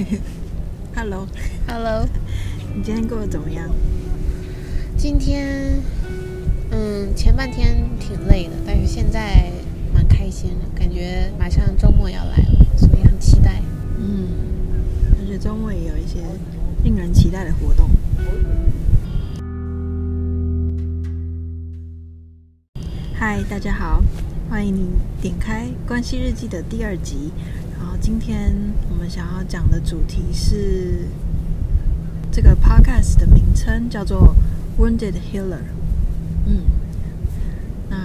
Hello，Hello，你今天过得怎么样？今天，嗯，前半天挺累的，但是现在蛮开心的，感觉马上周末要来了，所以很期待。嗯，而且周末也有一些令人期待的活动。嗨，大家好，欢迎你点开《关系日记》的第二集。然后今天我们想要讲的主题是这个 podcast 的名称叫做 Wounded Healer。嗯，那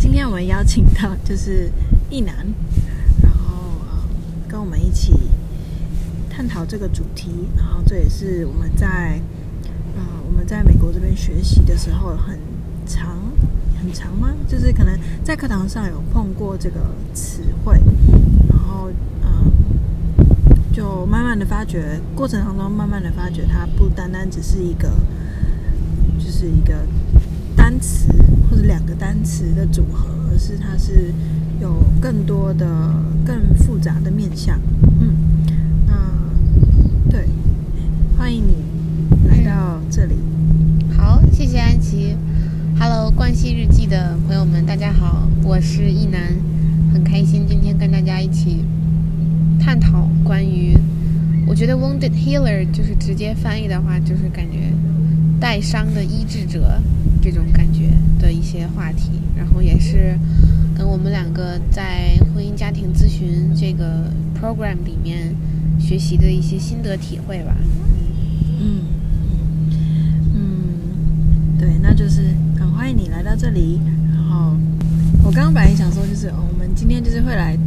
今天我们邀请到就是一男，然后呃跟我们一起探讨这个主题。然后这也是我们在呃我们在美国这边学习的时候很长。很长吗？就是可能在课堂上有碰过这个词汇，后嗯，就慢慢的发觉，过程当中慢慢的发觉，它不单单只是一个，就是一个单词或者两个单词的组合，而是它是有更多的、更复杂的面向。嗯，那对，欢迎你来到这里。好，谢谢安琪。Hello，关系日记的朋友们，大家好，我是一男，很开心今天跟大家一起探讨关于，我觉得 wounded healer 就是直接翻译的话，就是感觉带伤的医治者这种感觉的一些话题，然后也是跟我们两个在婚姻家庭咨询这个 program 里面学习的一些心得体会吧。嗯嗯，对，那就是很。欢迎你来到这里。然后我刚刚本来想说，就是、我们今天就是会来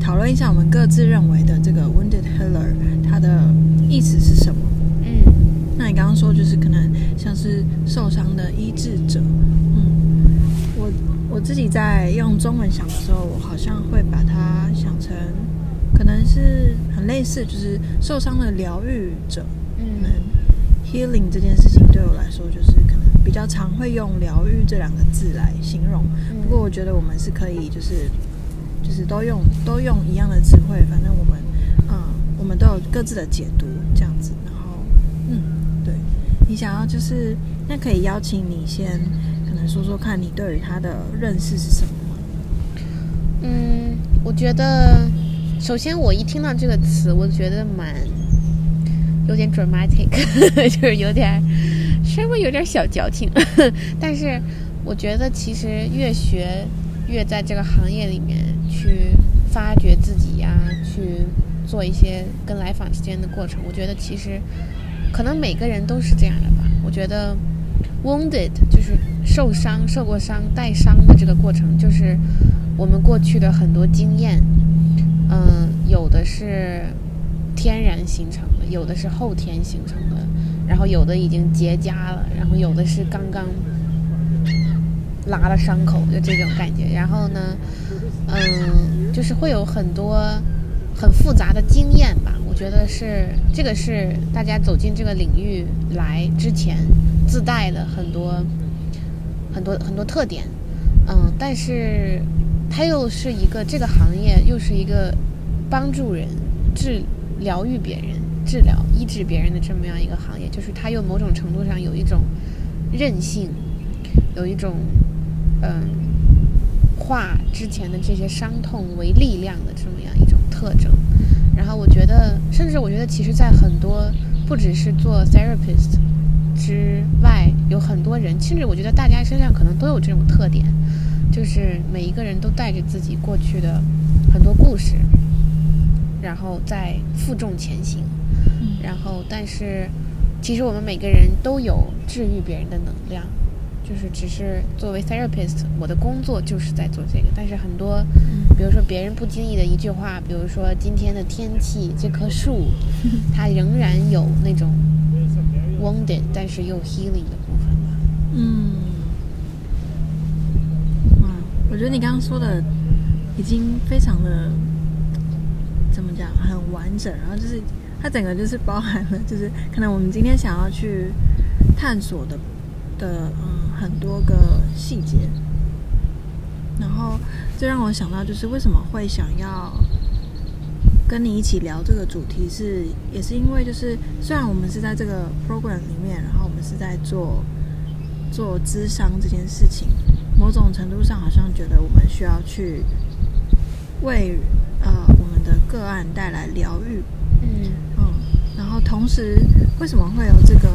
讨论一下我们各自认为的这个温 wounded healer 它的意思是什么。嗯，那你刚刚说就是可能像是受伤的医治者。嗯，我我自己在用中文想的时候，我好像会把它想成可能是很类似，就是受伤的疗愈者。嗯，healing 这件事情对我来说就是可能。比较常会用“疗愈”这两个字来形容，不过我觉得我们是可以，就是就是都用都用一样的词汇，反正我们嗯，我们都有各自的解读这样子。你想要就是那可以邀请你先可能说说看你对于他的认识是什么吗？嗯，我觉得首先我一听到这个词，我觉得蛮有点 dramatic，就是有点。稍微有点小矫情，但是我觉得其实越学越在这个行业里面去发掘自己呀、去做一些跟来访之间的过程。我觉得其实可能每个人都是这样的吧。我觉得 wounded 就是受伤、受过伤、带伤的这个过程，就是我们过去的很多经验，嗯，有的是天然形成的，有的是后天形成的。然后有的已经结痂了，然后有的是刚刚拉了伤口，就这种感觉。然后呢，嗯，就是会有很多很复杂的经验吧。觉得是这个是大家走进这个领域来之前自带的很多很多很多特点。嗯，但是它又是一个这个行业又是一个帮助人治疗愈别人。治疗、医治别人的这么样一个行业，就是它又某种程度上有一种韧性，有一种嗯，化之前的这些伤痛为力量的这么样一种特征。然后我觉得，甚至我觉得，其实，在很多不只是做 therapist 之外，有很多人，甚至我觉得大家身上可能都有这种特点，就是每一个人都带着自己过去的很多故事，然后在负重前行。然后，但是，其实我们每个人都有治愈别人的能量，就是只是作为 therapist，我的工作就是在做这个。但是很多，比如说别人不经意的一句话，比如说今天的天气，这棵树，它仍然有那种 wounded，但是又 healing 的部分吧。嗯，哇，我觉得你刚刚说的已经非常的怎么讲，很完整，然后就是。它整个就是包含了，就是可能我们今天想要去探索的的嗯很多个细节，然后这让我想到就是为什么会想要跟你一起聊这个主题是，也是因为就是虽然我们是在这个 program 里面，然后我们是在做做咨商这件事情，某种程度上好像觉得我们需要去为呃我们的个案带来疗愈，嗯。嗯，然后同时为什么会有这个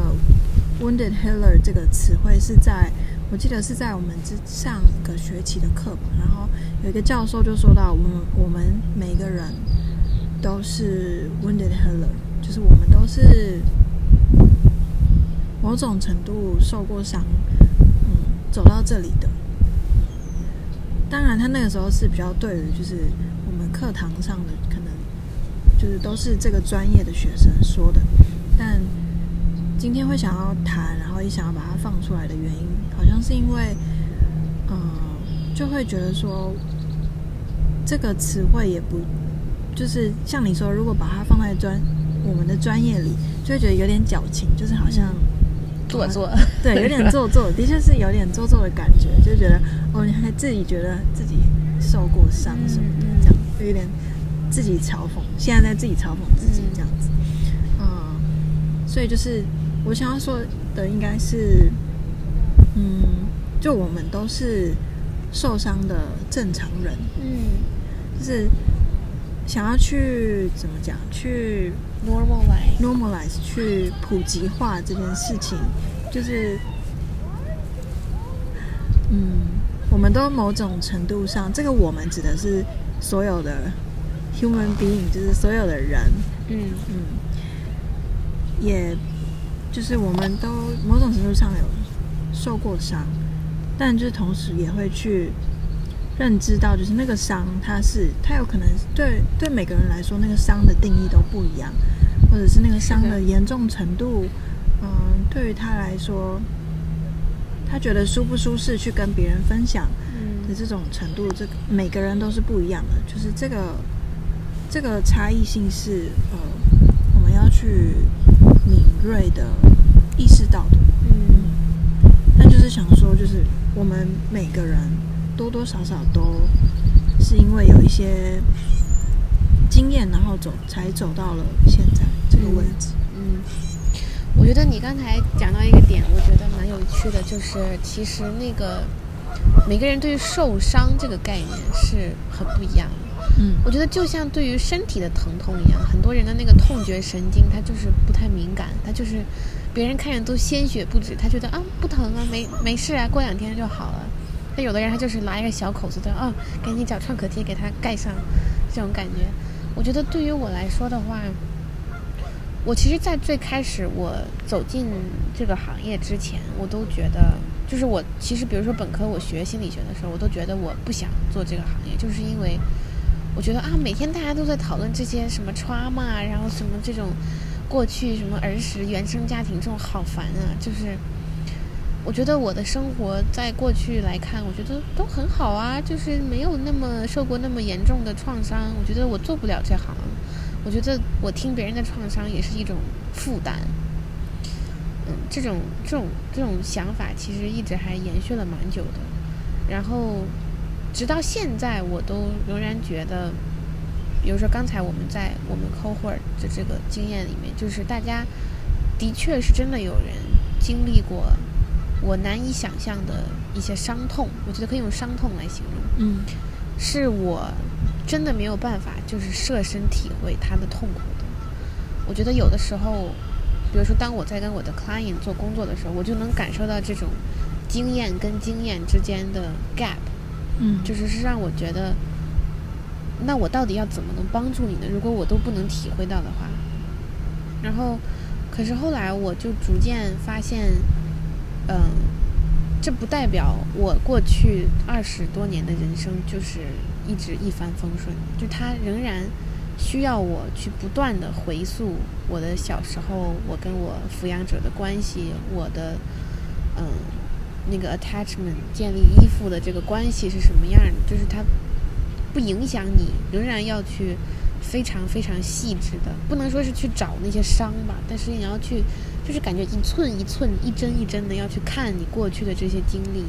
wounded healer 这个词汇是在我记得是在我们之上个学期的课本，然后有一个教授就说到我们我们每个人。都是 wounded healer，就是我们都是某种程度受过伤，嗯，走到这里的。当然，他那个时候是比较对于就是我们课堂上的可能就是都是这个专业的学生说的，但今天会想要谈，然后也想要把它放出来的原因，好像是因为，嗯，就会觉得说这个词汇也不。就是像你说，如果把它放在专我们的专业里，就会觉得有点矫情，就是好像做作，对，有点做作，的确是有点做作的感觉，就觉得哦，你还自己觉得自己受过伤什么的，这样就有点自己嘲讽，现在在自己嘲讽自己这样子，嗯，所以就是我想要说的应该是，嗯，就我们都是受伤的正常人，嗯，就是。想要去怎么讲？去 normalize normalize 去普及化这件事情，就是，嗯，我们都某种程度上，这个我们指的是所有的 human being，就是所有的人，嗯嗯，也就是我们都某种程度上有受过伤，但就是同时也会去。认知到，就是那个伤，它是它有可能对对每个人来说，那个伤的定义都不一样，或者是那个伤的严重程度，嗯，对于他来说，他觉得舒不舒适去跟别人分享的这种程度，这个每个人都是不一样的，就是这个这个差异性是呃，我们要去敏锐的意识到的，嗯，想说，就是我们每个人。多多少少都是因为有一些经验，然后走才走到了现在这个位置。嗯，我觉得你刚才讲到一个点，我觉得蛮有趣的，就是其实那个每个人对于受伤这个概念是很不一样的。嗯，我觉得就像对于身体的疼痛一样，很多人的那个痛觉神经它就是不太敏感，它就是别人看着都鲜血不止，他觉得啊不疼啊，没没事啊，过两天就好了。那有的人他就是拿一个小口子的啊，赶紧找创可贴给他盖上，这种感觉。我觉得对于我来说的话，我其实，在最开始我走进这个行业之前，我都觉得，就是我其实，比如说本科我学心理学的时候，我都觉得我不想做这个行业，就是因为我觉得啊，每天大家都在讨论这些什么 trauma，然后什么这种过去什么儿时原生家庭这种好烦啊，就是。我觉得我的生活在过去来看，我觉得都很好啊，就是没有那么受过那么严重的创伤。我觉得我做不了这行，我觉得我听别人的创伤也是一种负担。嗯，这种这种这种想法其实一直还延续了蛮久的。然后直到现在，我都仍然觉得，比如说刚才我们在我们 cohort 的这个经验里面，就是大家的确是真的有人经历过。我难以想象的一些伤痛，我觉得可以用伤痛来形容。嗯，是我真的没有办法，就是设身体会他的痛苦的。我觉得有的时候，比如说当我在跟我的 client 做工作的时候，我就能感受到这种经验跟经验之间的 gap。嗯，就是是让我觉得，那我到底要怎么能帮助你呢？如果我都不能体会到的话，然后，可是后来我就逐渐发现。嗯，这不代表我过去二十多年的人生就是一直一帆风顺，就他仍然需要我去不断的回溯我的小时候，我跟我抚养者的关系，我的嗯那个 attachment 建立依附的这个关系是什么样，就是它不影响你，仍然要去非常非常细致的，不能说是去找那些伤吧，但是你要去。就是感觉一寸一寸、一针一针的要去看你过去的这些经历，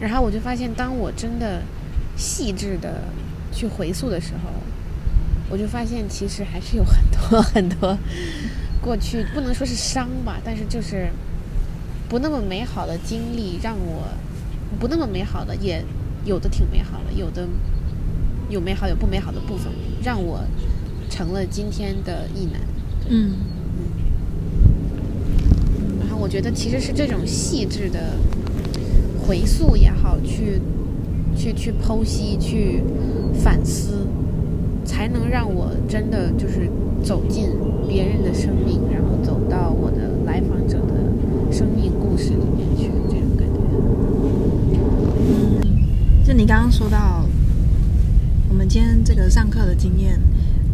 然后我就发现，当我真的细致的去回溯的时候，我就发现其实还是有很多很多过去不能说是伤吧，但是就是不那么美好的经历，让我不那么美好的也有的挺美好的，有的有美好有不美好的部分，让我成了今天的意男。嗯嗯，然后我觉得其实是这种细致的回溯也好，去去去剖析去反思。才能让我真的就是走进别人的生命，然后走到我的来访者的生命故事里面去，这种感觉。嗯，就你刚刚说到，今天这个上课的经验，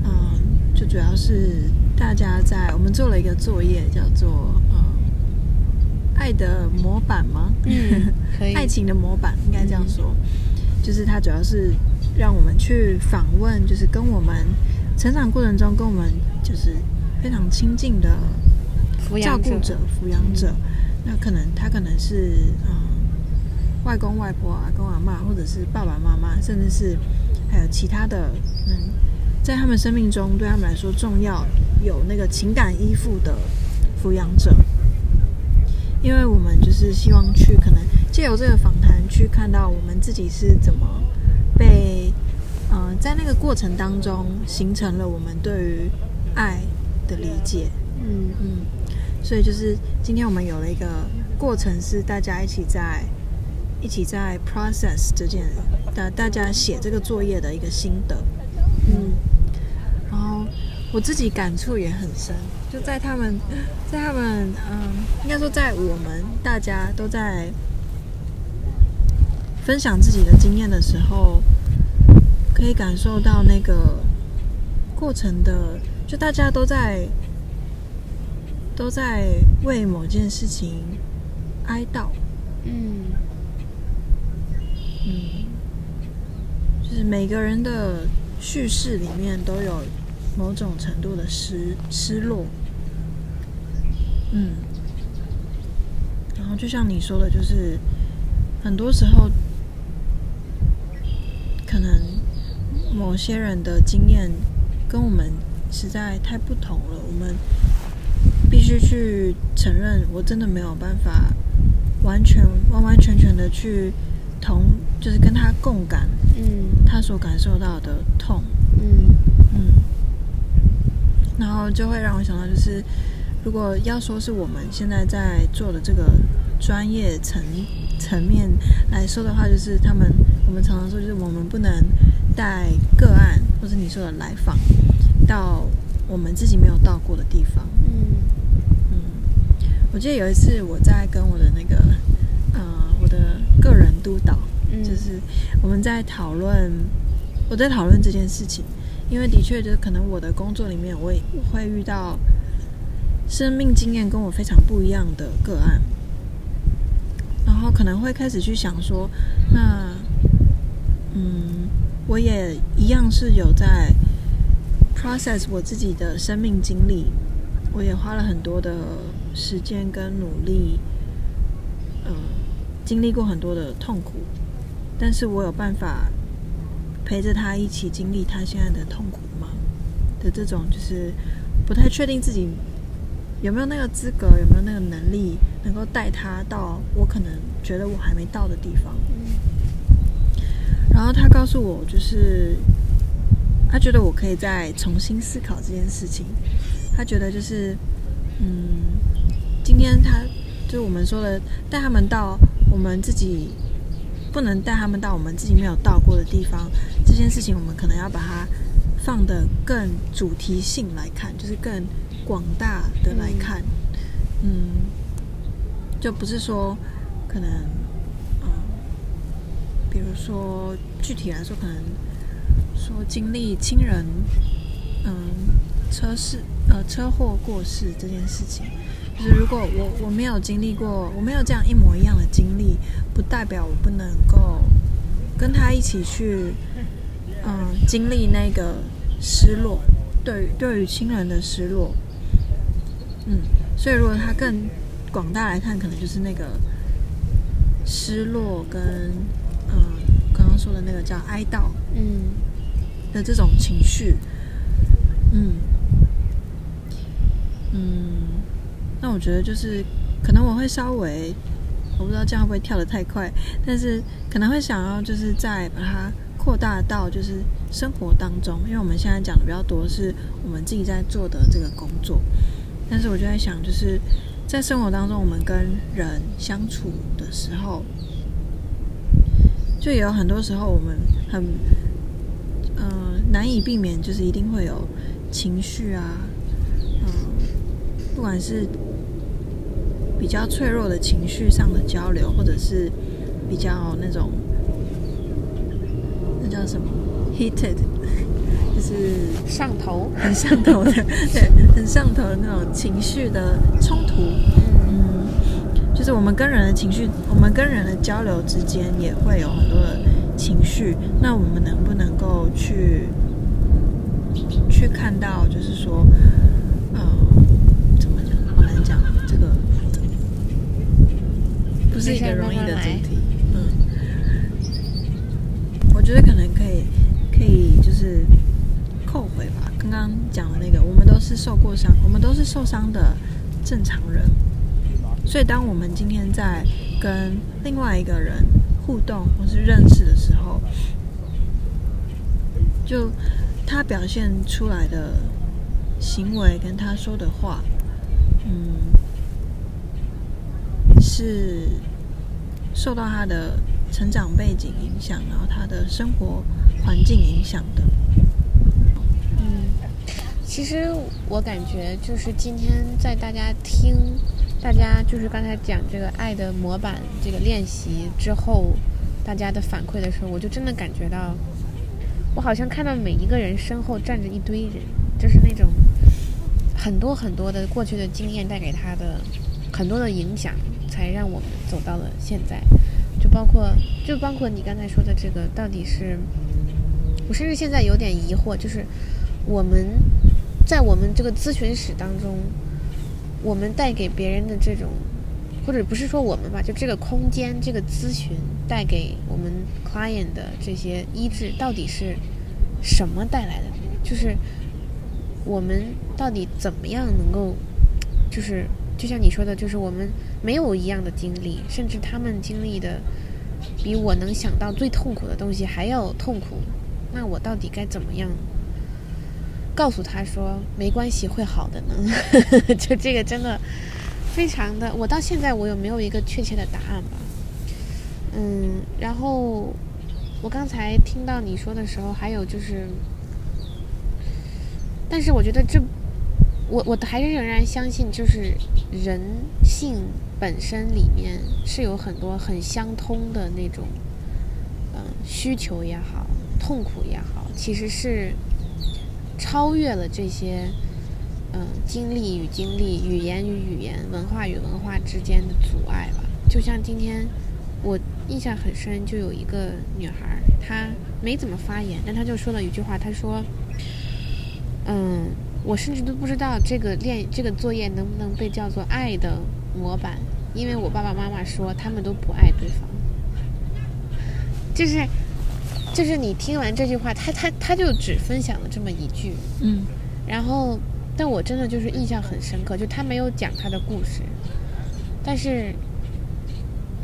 嗯，就主要是大家在我们做了一个作业，叫做嗯，爱的模板吗？嗯，可以。爱情的模板应该这样说，嗯，就是它主要是。让我们去访问，就是跟我们成长过程中跟我们就是非常亲近的照顾者、抚养者。那可能他可能是嗯外公外婆、阿公阿嬷，或者是爸爸妈妈，甚至是还有其他的嗯，在他们生命中对他们来说重要、有那个情感依附的抚养者。因为我们就是希望去可能借由这个访谈去看到我们自己是怎么。被，嗯、在那个过程当中，形成了我们对于爱的理解。嗯嗯，所以就是今天我们有了一个过程，是大家一起在一起在 process 这件，大大家写这个作业的一个心得。嗯，然后我自己感触也很深，就在他们，在他们，嗯，应该说在我们大家都在。分享自己的经验的时候，可以感受到那个过程的，就大家都在都在为某件事情哀悼。嗯嗯，每个人的叙事里面都有某种程度的失失落。嗯，然后就像你说的，就是很多时候。可能某些人的经验跟我们实在太不同了，我们必须去承认，我真的没有办法完全完完全全的去同，就是跟他共感，嗯，他所感受到的痛，嗯。嗯，然后就会让我想到，就是如果要说是我们现在在做的这个专业层层面来说的话，就是他们。我们常常说，就是我们不能带个案，或者你说的来访，到我们自己没有到过的地方。嗯。嗯，我记得有一次我在跟我的那个呃，我的个人督导，嗯、就是我们在讨论，我在讨论这件事情，因为的确就是可能我的工作里面，我也会遇到生命经验跟我非常不一样的个案，然后可能会开始去想说，那。嗯，我也一样是有在 process 我自己的生命经历，我也花了很多的时间跟努力，嗯，经历过很多的痛苦，但是我有办法陪着他一起经历他现在的痛苦吗？的这种就是不太确定自己有没有那个资格，有没有那个能力，能够带他到我可能觉得我还没到的地方。然后他告诉我，就是他觉得我可以再重新思考这件事情。他觉得就是，嗯，今天他就我们说的带他们到我们自己不能带他们到我们自己没有到过的地方，这件事情我们可能要把它放得更主题性来看，就是更广大的来看，嗯，就不是说可能。嗯比如说，具体来说，可能说经历亲人，嗯，车事呃车祸过世这件事情，就是如果我我没有经历过，我没有这样一模一样的经历，不代表我不能够跟他一起去，嗯，经历那个失落，对于对于亲人的失落，嗯，所以如果他更广大来看，可能就是那个失落跟。嗯，刚刚说的那个叫哀悼，嗯，的这种情绪，嗯。嗯，那我觉得就是可能我会稍微，我不知道这样会不会跳得太快，但是可能会想要就是再把它扩大到就是生活当中，因为我们现在讲的比较多是我们自己在做的这个工作，但是我就在想，就是在生活当中我们跟人相处的时候，就有很多时候我们很。嗯难以避免，就是一定会有情绪啊，嗯，不管是比较脆弱的情绪上的交流，或者是比较那种那叫什么 heated，就是上头，很上头的，对，很上头的那种情绪的冲突，嗯，就是我们跟人的情绪，我们跟人的交流之间也会有很多的情绪，那我们能不能够去？去看到，就是说，呃，怎么讲？好难讲，这个不是一个容易的主题。嗯，我觉得可能可以，可以就是扣回吧。刚刚讲的那个，我们都是受过伤，我们都是受伤的正常人。所以，当我们今天在跟另外一个人互动或是认识的时候，就。他表现出来的行为跟他说的话，嗯，是受到他的成长背景影响，然后他的生活环境影响的。嗯，其实我感觉就是今天在大家听，大家就是刚才讲这个爱的模板这个练习之后，大家的反馈的时候，我就真的感觉到。我好像看到每一个人身后站着一堆人，就是那种很多很多的过去的经验带给他的很多的影响，才让我们走到了现在。就包括就包括你刚才说的这个，到底是，我甚至现在有点疑惑，就是我们在我们这个咨询室当中，我们带给别人的这种。或者不是说我们吧，就这个空间，这个咨询带给我们 client 的这些医治，到底是什么带来的？就是我们到底怎么样能够，就是就像你说的，就是我们没有一样的经历，甚至他们经历的比我能想到最痛苦的东西还要痛苦，那我到底该怎么样告诉他说没关系，会好的呢？就这个真的。非常的，我到现在我有没有一个确切的答案吧？嗯，然后我刚才听到你说的时候，还有就是，但是我觉得这，我我还是仍然相信，就是人性本身里面是有很多很相通的那种，嗯，需求也好，痛苦也好，其实是超越了这些。嗯，经历与经历，语言与语言，文化与文化之间的阻碍吧。就像今天，我印象很深，就有一个女孩，她没怎么发言，但她就说了一句话，她说：“嗯，我甚至都不知道这个练这个作业能不能被叫做爱的模板，因为我爸爸妈妈说他们都不爱对方。”就是，就是你听完这句话，他他他就只分享了这么一句，嗯，然后。但我真的就是印象很深刻，就他没有讲他的故事，但是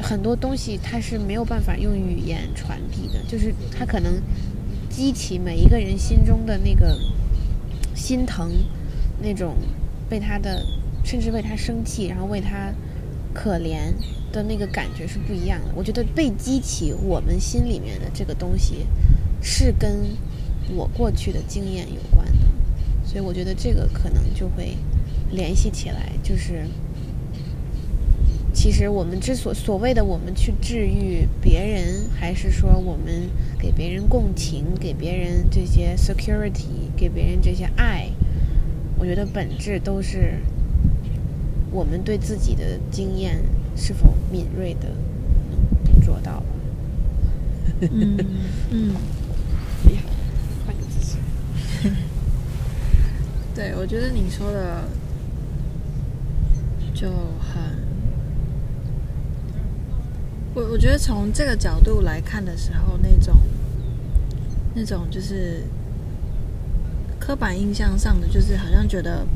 很多东西他是没有办法用语言传递的，就是他可能激起每一个人心中的那个心疼，那种被他的甚至为他生气，然后为他可怜的那个感觉是不一样的。我觉得被激起我们心里面的这个东西，是跟我过去的经验有关的。所以我觉得这个可能就会联系起来，就是其实我们之所所谓的我们去治愈别人，还是说我们给别人共情，给别人这些 security，给别人这些爱，我觉得本质都是我们对自己的经验是否敏锐的能做到了。嗯嗯厉害。对，我觉得你说的就很，我我觉得从这个角度来看的时候，那种那种就是刻板印象上的，就是好像觉得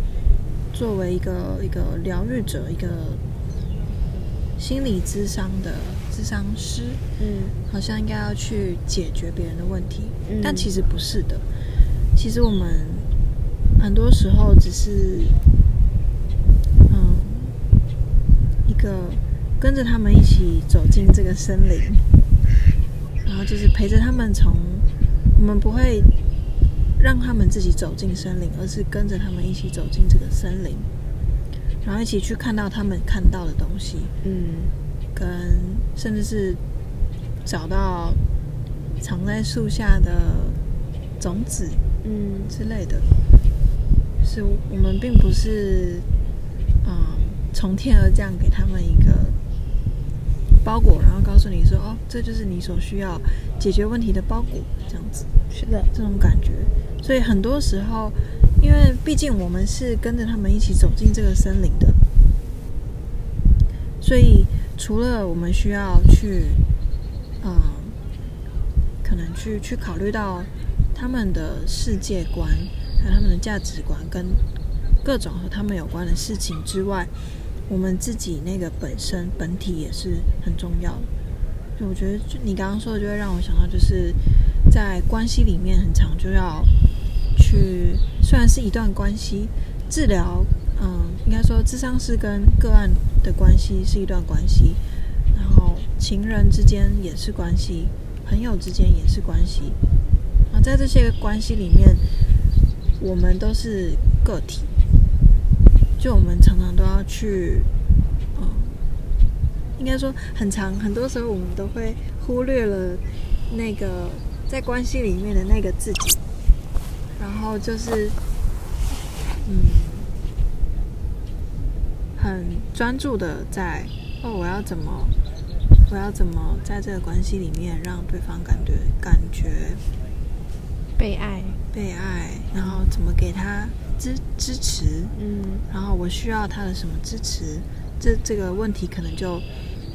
作为一个一个疗愈者，一个心理智商的智商师，嗯，好像应该要去解决别人的问题，嗯，但其实不是的。其实我们很多时候只是，嗯，一个跟着他们一起走进这个森林，然后就是陪着他们从，我们不会。让他们自己走进森林，而是跟着他们一起走进这个森林，然后一起去看到他们看到的东西，嗯，跟甚至是找到藏在树下的种子，嗯之类的。是我们并不是，嗯，从天而降给他们一个包裹，然后告诉你说：“哦，这就是你所需要解决问题的包裹。”这样子，是的，这种感觉。所以很多时候，因为毕竟我们是跟着他们一起走进这个森林的，所以除了我们需要去，嗯，可能去去考虑到他们的世界观，还有他们的价值观，跟各种和他们有关的事情之外，我们自己那个本身本体也是很重要的。就我觉得，就你刚刚说的，就会让我想到，就是在关系里面，很长就要。去，虽然是一段关系治疗，嗯，应该说咨商是跟个案的关系是一段关系，然后情人之间也是关系，朋友之间也是关系，啊，在这些关系里面，我们都是个体，就我们常常都要去，嗯，应该说很长，很多时候我们都会忽略了那个在关系里面的那个自己。然后就是，嗯，很专注的在哦，我要怎么，我要怎么在这个关系里面让对方感觉感觉被爱，被爱，然后怎么给他支支持，嗯，然后我需要他的什么支持，这这个问题可能就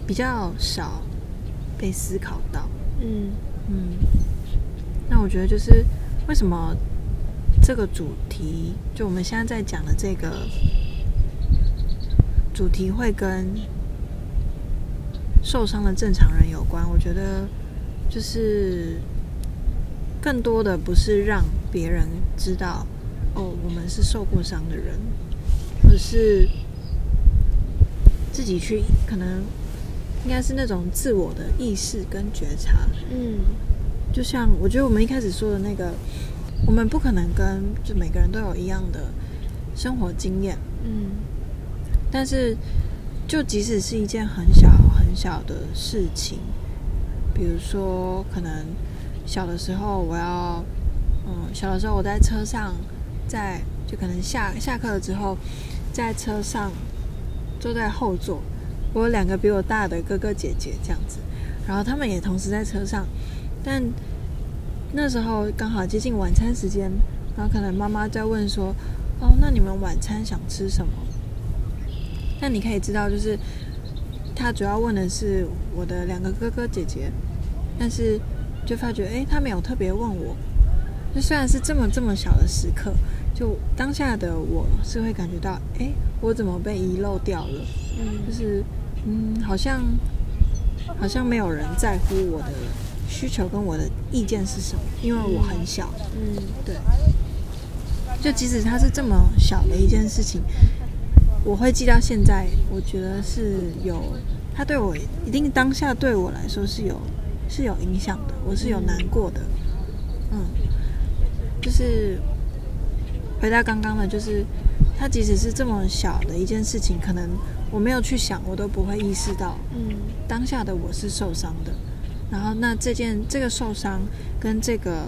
比较少被思考到，嗯嗯，那我觉得就是为什么？这个主题，就我们现在在讲的这个主题，会跟受伤的正常人有关。我觉得，就是更多的不是让别人知道，哦，我们是受过伤的人，可是自己去，可能应该是那种自我的意识跟觉察。嗯，就像我觉得我们一开始说的那个。我们不可能跟就每个人都有一样的生活经验，嗯，但是就即使是一件很小很小的事情，比如说可能小的时候我要，嗯，小的时候我在车上，在就可能下下课了之后，在车上坐在后座，我有两个比我大的哥哥姐姐这样子，然后他们也同时在车上，但。那时候刚好接近晚餐时间，然后可能妈妈在问说：“哦，那你们晚餐想吃什么？”那你可以知道，就是他主要问的是我的两个哥哥姐姐，但是就发觉，诶，他没有特别问我。就虽然是这么这么小的时刻，就当下的我是会感觉到，诶，我怎么被遗漏掉了？嗯，就是嗯，好像好像没有人在乎我的。需求跟我的意见是什么？因为我很小，嗯，对。就即使它是这么小的一件事情，我会记到现在。我觉得是有，它对我一定当下对我来说是有是有影响的，我是有难过的。嗯，就是回到刚刚的，就是他即使是这么小的一件事情，可能我没有去想，我都不会意识到，嗯，当下的我是受伤的。然后，那这件这个受伤跟这个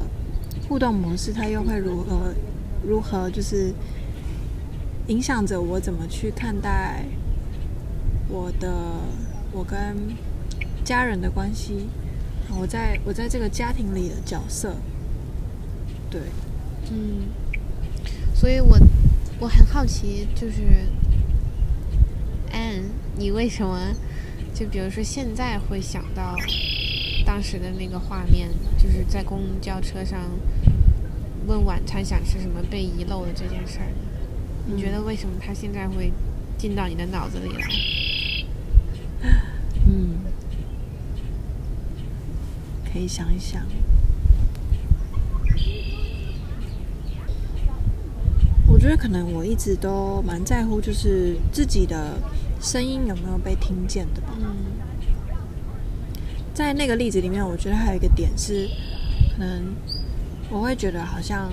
互动模式，它又会如何如何就是影响着我怎么去看待我的我跟家人的关系，我在我在这个家庭里的角色，对，嗯，所以我我很好奇，就是，Ann，你为什么就比如说现在会想到？当时的那个画面，就是在公交车上，问晚餐想吃什么被遗漏的这件事儿？你觉得为什么他现在会进到你的脑子里来？嗯，可以想一想。我觉得可能我一直都蛮在乎，就是自己的声音有没有被听见的吧。嗯，在那个例子里面，我觉得还有一个点是，可能我会觉得好像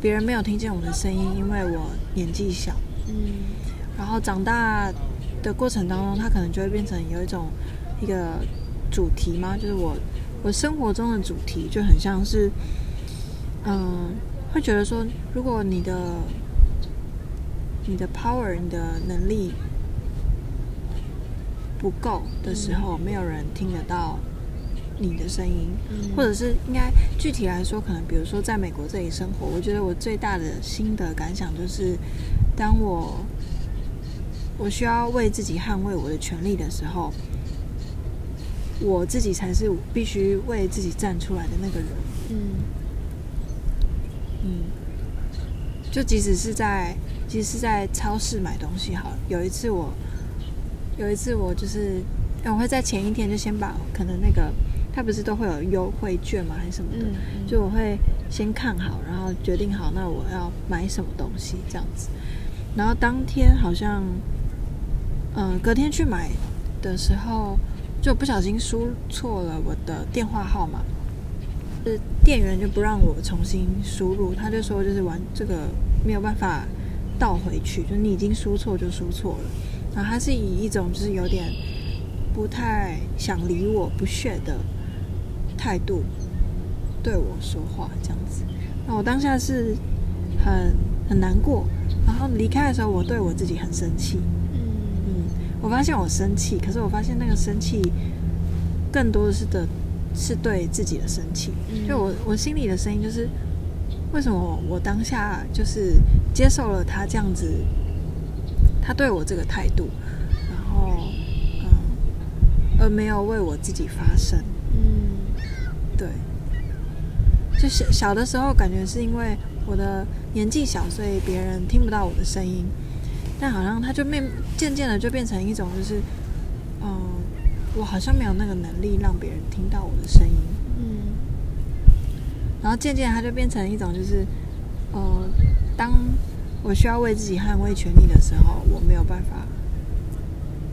别人没有听见我的声音，因为我年纪小。嗯，然后长大的过程当中，它可能就会变成有一种一个主题吗，就是我我生活中的主题就很像是，嗯。会觉得说，如果你的你的 power、你的能力不够的时候，没有人听得到你的声音，或者是应该具体来说，可能比如说在美国这里生活，我觉得我最大的心得感想就是，当我我需要为自己捍卫我的权利的时候，我自己才是必须为自己站出来的那个人。嗯。嗯，就即使是在，即使是在超市买东西好了，有一次我，有一次我就是，我会在前一天就先把可能那个，他不是都会有优惠券吗？还是什么的？嗯嗯、就我会先看好，然后决定好，那我要买什么东西这样子。然后当天好像，嗯、呃，隔天去买的时候，就不小心输错了我的电话号码。是店员就不让我重新输入，他就说就是玩这个没有办法倒回去，就你已经输错就输错了。然后他是以一种就是有点不太想理我、不屑的态度对我说话，这样子。那我当下是很很难过，然后离开的时候，我对我自己很生气。嗯，我发现我生气，可是我发现那个生气更多的是的。是对自己的生气，就我我心里的声音就是，为什么我，当下就是接受了他这样子，他对我这个态度，然后嗯，而没有为我自己发声，嗯，对，就是小的时候感觉是因为我的年纪小，所以别人听不到我的声音，但好像他就变渐渐的就变成一种就是，嗯。我好像没有那个能力让别人听到我的声音，嗯，然后渐渐它就变成一种就是，呃，当我需要为自己捍卫权利的时候，我没有办法，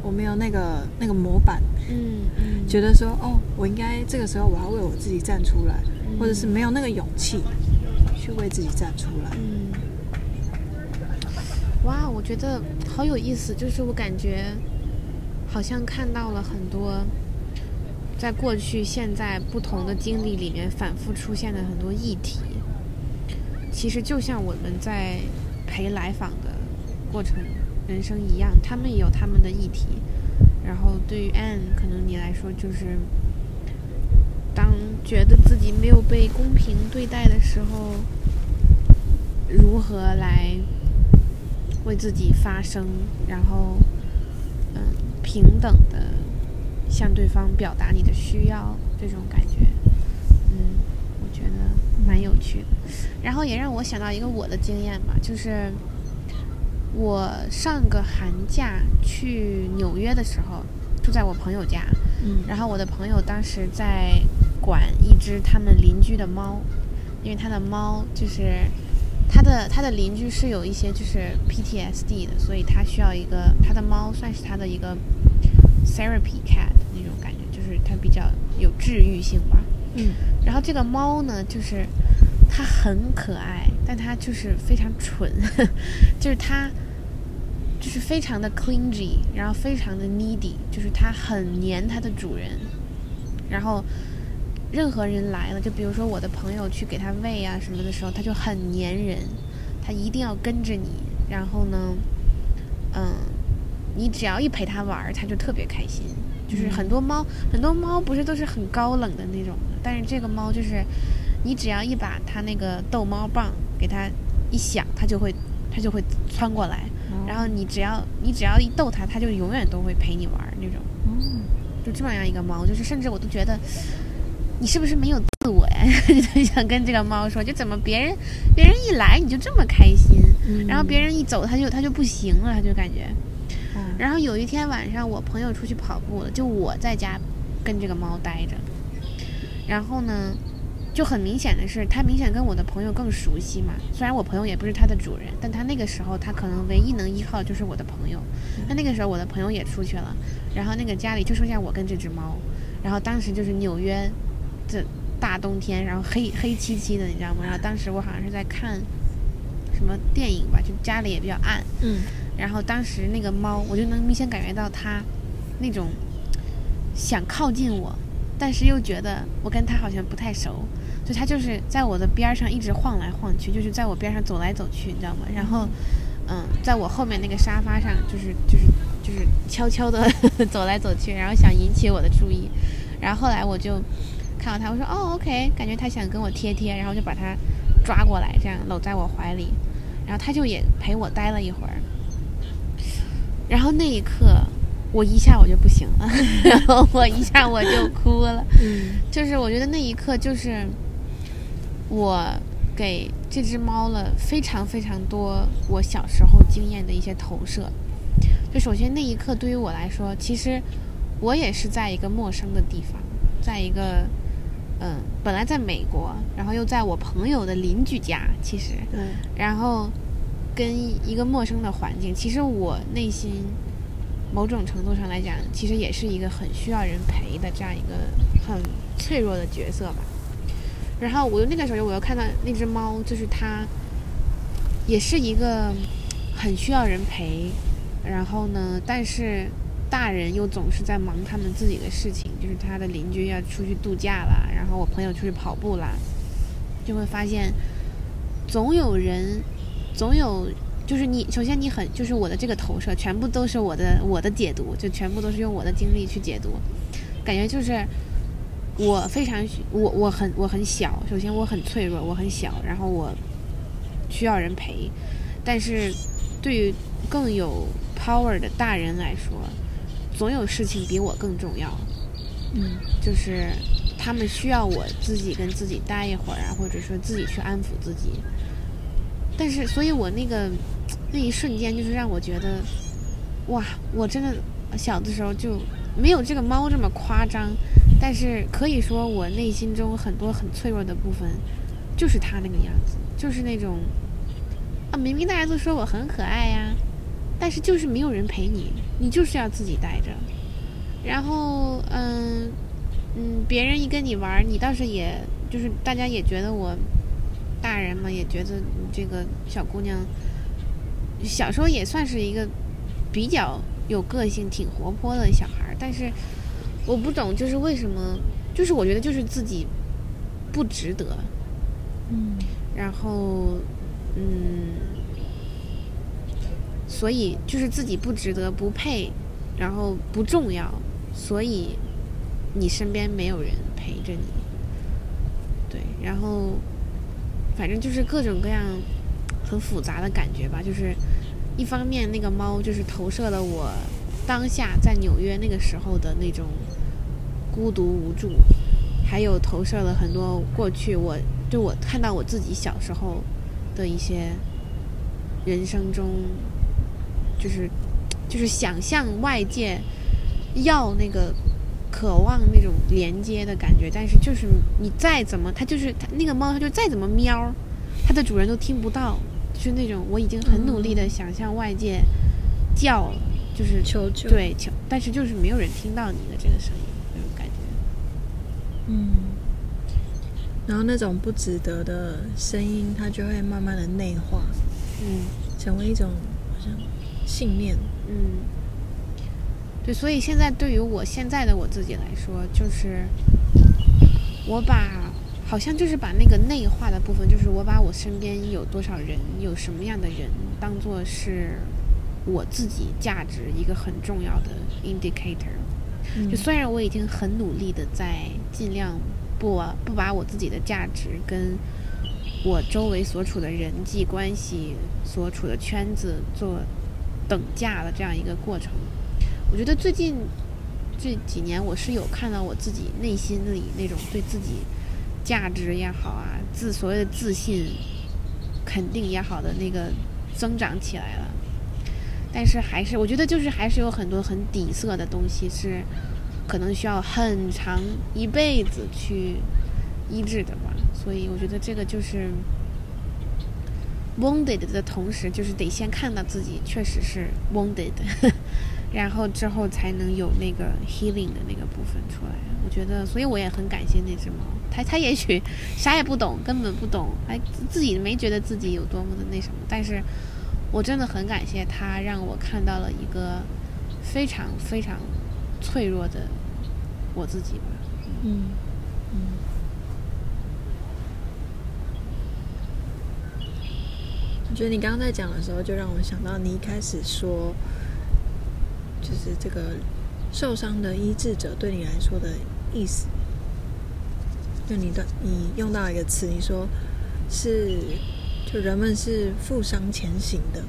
我没有那个那个模板，嗯嗯，觉得说哦，我应该这个时候我要为我自己站出来，嗯，或者是没有那个勇气去为自己站出来，嗯，哇，我觉得好有意思，就是我感觉。好像看到了很多，在过去、现在不同的经历里面反复出现的很多议题。其实就像我们在陪来访的过程、人生一样，他们也有他们的议题。然后对于 Anne，可能你来说就是，当觉得自己没有被公平对待的时候，如何来为自己发声？然后。嗯平等的向对方表达你的需要，这种感觉，嗯，我觉得蛮有趣的。然后也让我想到一个我的经验吧，就是我上个寒假去纽约的时候，住在我朋友家，嗯，然后我的朋友当时在管一只他们邻居的猫，因为他的猫就是。他的他的邻居是有一些就是 PTSD 的，所以他需要一个他的猫算是他的一个 therapy cat 那种感觉，就是它比较有治愈性吧。嗯，然后这个猫呢，就是它很可爱，但它就是非常蠢，呵 呵就是它就是非常的 clingy，然后非常的 needy，就是它很黏它的主人，然后。任何人来了，就比如说我的朋友去给他喂啊什么的时候，他就很粘人，他一定要跟着你。然后呢，嗯，你只要一陪他玩，他就特别开心。就是很多猫，很多猫不是都是很高冷的那种的，但是这个猫就是，你只要一把它那个逗猫棒给它一响，它就会它就会窜过来。然后你只要你只要一逗它，它就永远都会陪你玩那种。就这么样一个猫，就是甚至我都觉得。你是不是没有自我呀，就想跟这个猫说，就怎么别人别人一来你就这么开心，嗯、然后别人一走他就他就不行了，他就感觉。嗯、然后有一天晚上，我朋友出去跑步了，就我在家跟这个猫待着。然后呢，就很明显的是，他明显跟我的朋友更熟悉嘛。虽然我朋友也不是它的主人，但它那个时候他可能唯一能依靠的就是我的朋友。那那个时候我的朋友也出去了，然后那个家里就剩下我跟这只猫。然后当时就是纽约这大冬天，然后黑黑漆漆的，你知道吗？然后当时我好像是在看什么电影吧，就家里也比较暗。嗯。然后当时那个猫，我就能明显感觉到它那种想靠近我。但是又觉得我跟它好像不太熟，所以他就是在我的边上一直晃来晃去，就是在我边上走来走去，你知道吗？然后，嗯，在我后面那个沙发上，就是就是就是悄悄的 走来走去，然后想引起我的注意。然后后来我就看到他，我说哦，OK，感觉他想跟我贴贴，然后就把他抓过来，这样搂在我怀里，然后他就也陪我待了一会儿。然后那一刻。我一下我就不行了，然后我一下我就哭了。嗯，就是我觉得那一刻就是我给这只猫了非常非常多我小时候经验的一些投射。就首先那一刻对于我来说，其实我也是在一个陌生的地方，在一个嗯，本来在美国，然后又在我朋友的邻居家，其实，对，然后跟一个陌生的环境，其实我内心。某种程度上来讲，其实也是一个很需要人陪的这样一个很脆弱的角色吧。然后我那个时候，我又看到那只猫，就是它，也是一个很需要人陪。然后呢，但是大人又总是在忙他们自己的事情，就是他的邻居要出去度假了，然后我朋友出去跑步了，就会发现总有人，总有。就是你，首先你很，就是我的这个投射，全部都是我的我的解读，就全部都是用我的经历去解读，感觉就是我非常我我很我很小，首先我很脆弱，我很小，然后我需要人陪，但是对于更有 power 的大人来说，总有事情比我更重要，嗯，就是他们需要我自己跟自己待一会儿啊，或者说自己去安抚自己。但是，所以我那个那一瞬间，就是让我觉得，哇，我真的小的时候就没有这个猫这么夸张，但是可以说我内心中很多很脆弱的部分，就是它那个样子，就是那种啊，明明大家都说我很可爱呀，但是就是没有人陪你，你就是要自己待着，然后嗯嗯，别人一跟你玩，你倒是也就是大家也觉得我。大人嘛，也觉得这个小姑娘小时候也算是一个比较有个性、挺活泼的小孩儿。但是我不懂，就是为什么？就是我觉得就是自己不值得。嗯。然后，嗯，所以就是自己不值得、不配，然后不重要，所以你身边没有人陪着你。对，然后。反正就是各种各样很复杂的感觉吧，就是一方面那个猫就是投射了我当下在纽约那个时候的那种孤独无助，还有投射了很多过去我就我看到我自己小时候的一些人生中，就是就是想象外界要那个。渴望那种连接的感觉，但是就是你再怎么，它就是它那个猫，它就再怎么喵，它的主人都听不到，就是那种我已经很努力的想象外界叫，就是求求对求，但是就是没有人听到你的这个声音，那种感觉。嗯，然后那种不值得的声音，它就会慢慢的内化，嗯，成为一种信念，嗯。对，所以现在对于我现在的我自己来说，就是我把好像就是把那个内化的部分，就是我把我身边有多少人，有什么样的人，当做是我自己价值一个很重要的 indicator。就虽然我已经很努力的在尽量不不把我自己的价值跟我周围所处的人际关系、所处的圈子做等价的这样一个过程。我觉得最近这几年，我是有看到我自己内心里那种对自己价值也好啊，自所谓的自信、肯定也好的那个增长起来了。但是还是，我觉得就是还是有很多很底色的东西是可能需要很长一辈子去医治的吧。所以我觉得这个就是 wounded 的同时，就是得先看到自己确实是 wounded。然后之后才能有那个 healing 的那个部分出来。我觉得，所以我也很感谢那只猫。它它也许 啥也不懂，根本不懂，还自己没觉得自己有多么的那什么。但是我真的很感谢它，让我看到了一个非常非常脆弱的我自己吧。嗯。我觉得你刚刚在讲的时候，就让我想到你一开始说。就是这个受伤的医治者对你来说的意思，就你的你用到一个词，你说是就人们是负伤前行的，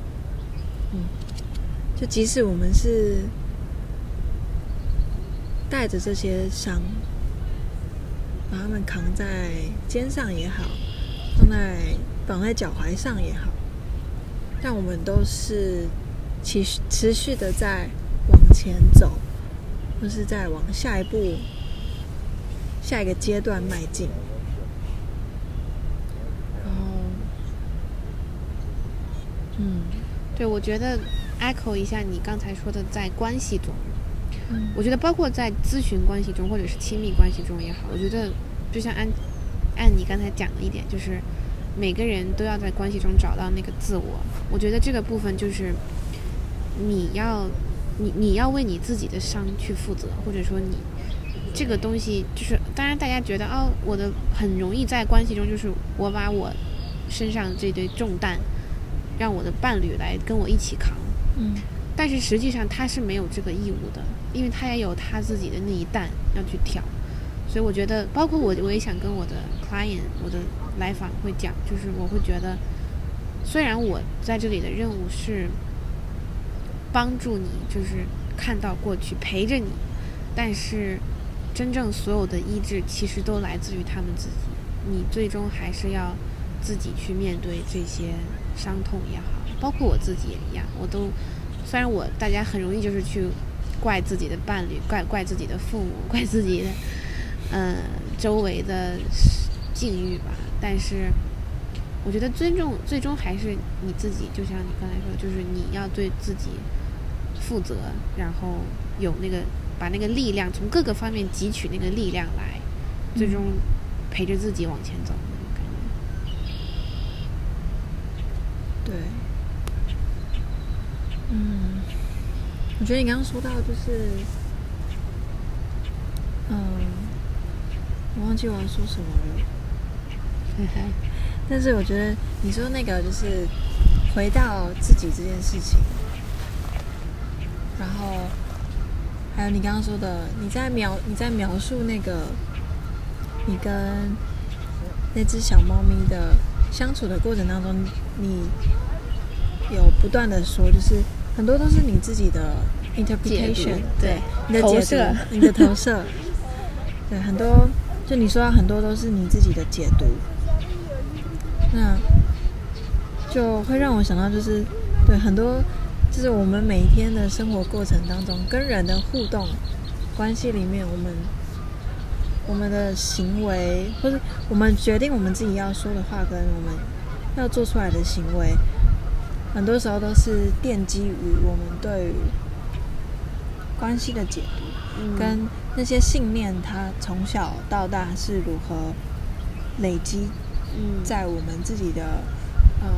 嗯，就即使我们是带着这些伤，把他们扛在肩上也好，放在绑在脚踝上也好，但我们都是持续持续的在。往前走，或是在往下一步、下一个阶段迈进。然后，嗯，对，我觉得 echo 一下你刚才说的，在关系中，嗯，我觉得包括在咨询关系中，或者是亲密关系中也好，我觉得就像按按你刚才讲的一点，就是每个人都要在关系中找到那个自我。我觉得这个部分就是你要。你你要为你自己的伤去负责，或者说你这个东西就是，当然大家觉得哦，我的很容易在关系中就是我把我身上这堆重担让我的伴侣来跟我一起扛，嗯，但是实际上他是没有这个义务的，因为他也有他自己的那一担要去挑，所以我觉得，包括我我也想跟我的 client 我的来访会讲，就是我会觉得，虽然我在这里的任务是。帮助你，就是看到过去，陪着你，但是真正所有的医治其实都来自于他们自己。你最终还是要自己去面对这些伤痛也好，包括我自己也一样。我都虽然我大家很容易就是去怪自己的伴侣，怪怪自己的父母，怪自己的嗯周围的境遇吧，但是。我觉得尊重最终还是你自己，就像你刚才说，就是你要对自己负责，然后有那个把那个力量从各个方面汲取那个力量来，最终陪着自己往前走那种感觉。对，嗯，我觉得你刚刚说到就是，嗯，我忘记我要说什么了。但是我觉得你说那个就是回到自己这件事情，然后还有你刚刚说的，你在描你在描述那个你跟那只小猫咪的相处的过程当中，你有不断的说，就是很多都是你自己的 interpretation，对，你的解读，你的投射，对，很多就你说到很多都是你自己的解读。那就会让我想到，就是对很多，就是我们每一天的生活过程当中，跟人的互动关系里面，我们我们的行为，或者我们决定我们自己要说的话，跟我们要做出来的行为，很多时候都是奠基于我们对于关系的解读，跟那些信念，它从小到大是如何累积。在我们自己的呃，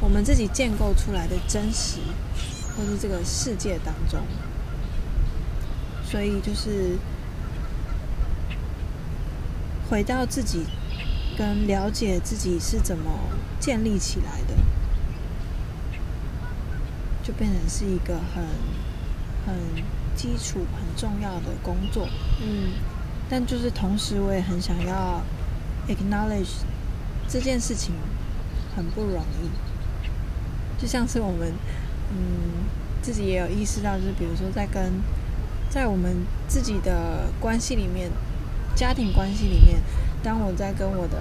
我们自己建构出来的真实，或是这个世界当中，所以就是回到自己，跟了解自己是怎么建立起来的，就变成是一个很很基础、很重要的工作。嗯，但就是同时，我也很想要 acknowledge。这件事情很不容易，就像是我们，嗯，自己也有意识到，就是比如说在跟，在我们自己的关系里面，家庭关系里面，当我在跟我的，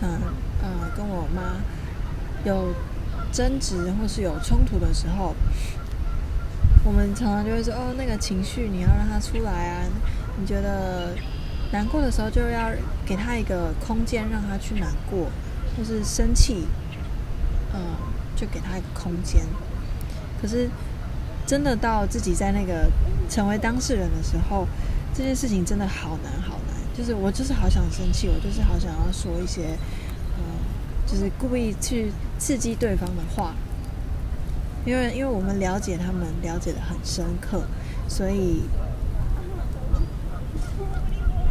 嗯呃，跟我妈有争执或是有冲突的时候，我们常常就会说：“哦，那个情绪你要让它出来啊！你觉得难过的时候，就要给他一个空间，让他去难过，或是生气，嗯，就给他一个空间。可是，真的到自己在那个成为当事人的时候，这件事情真的好难好难。就是我就是好想生气，我就是好想要说一些，嗯，就是故意去刺激对方的话。因为因为我们了解他们，了解的很深刻，所以，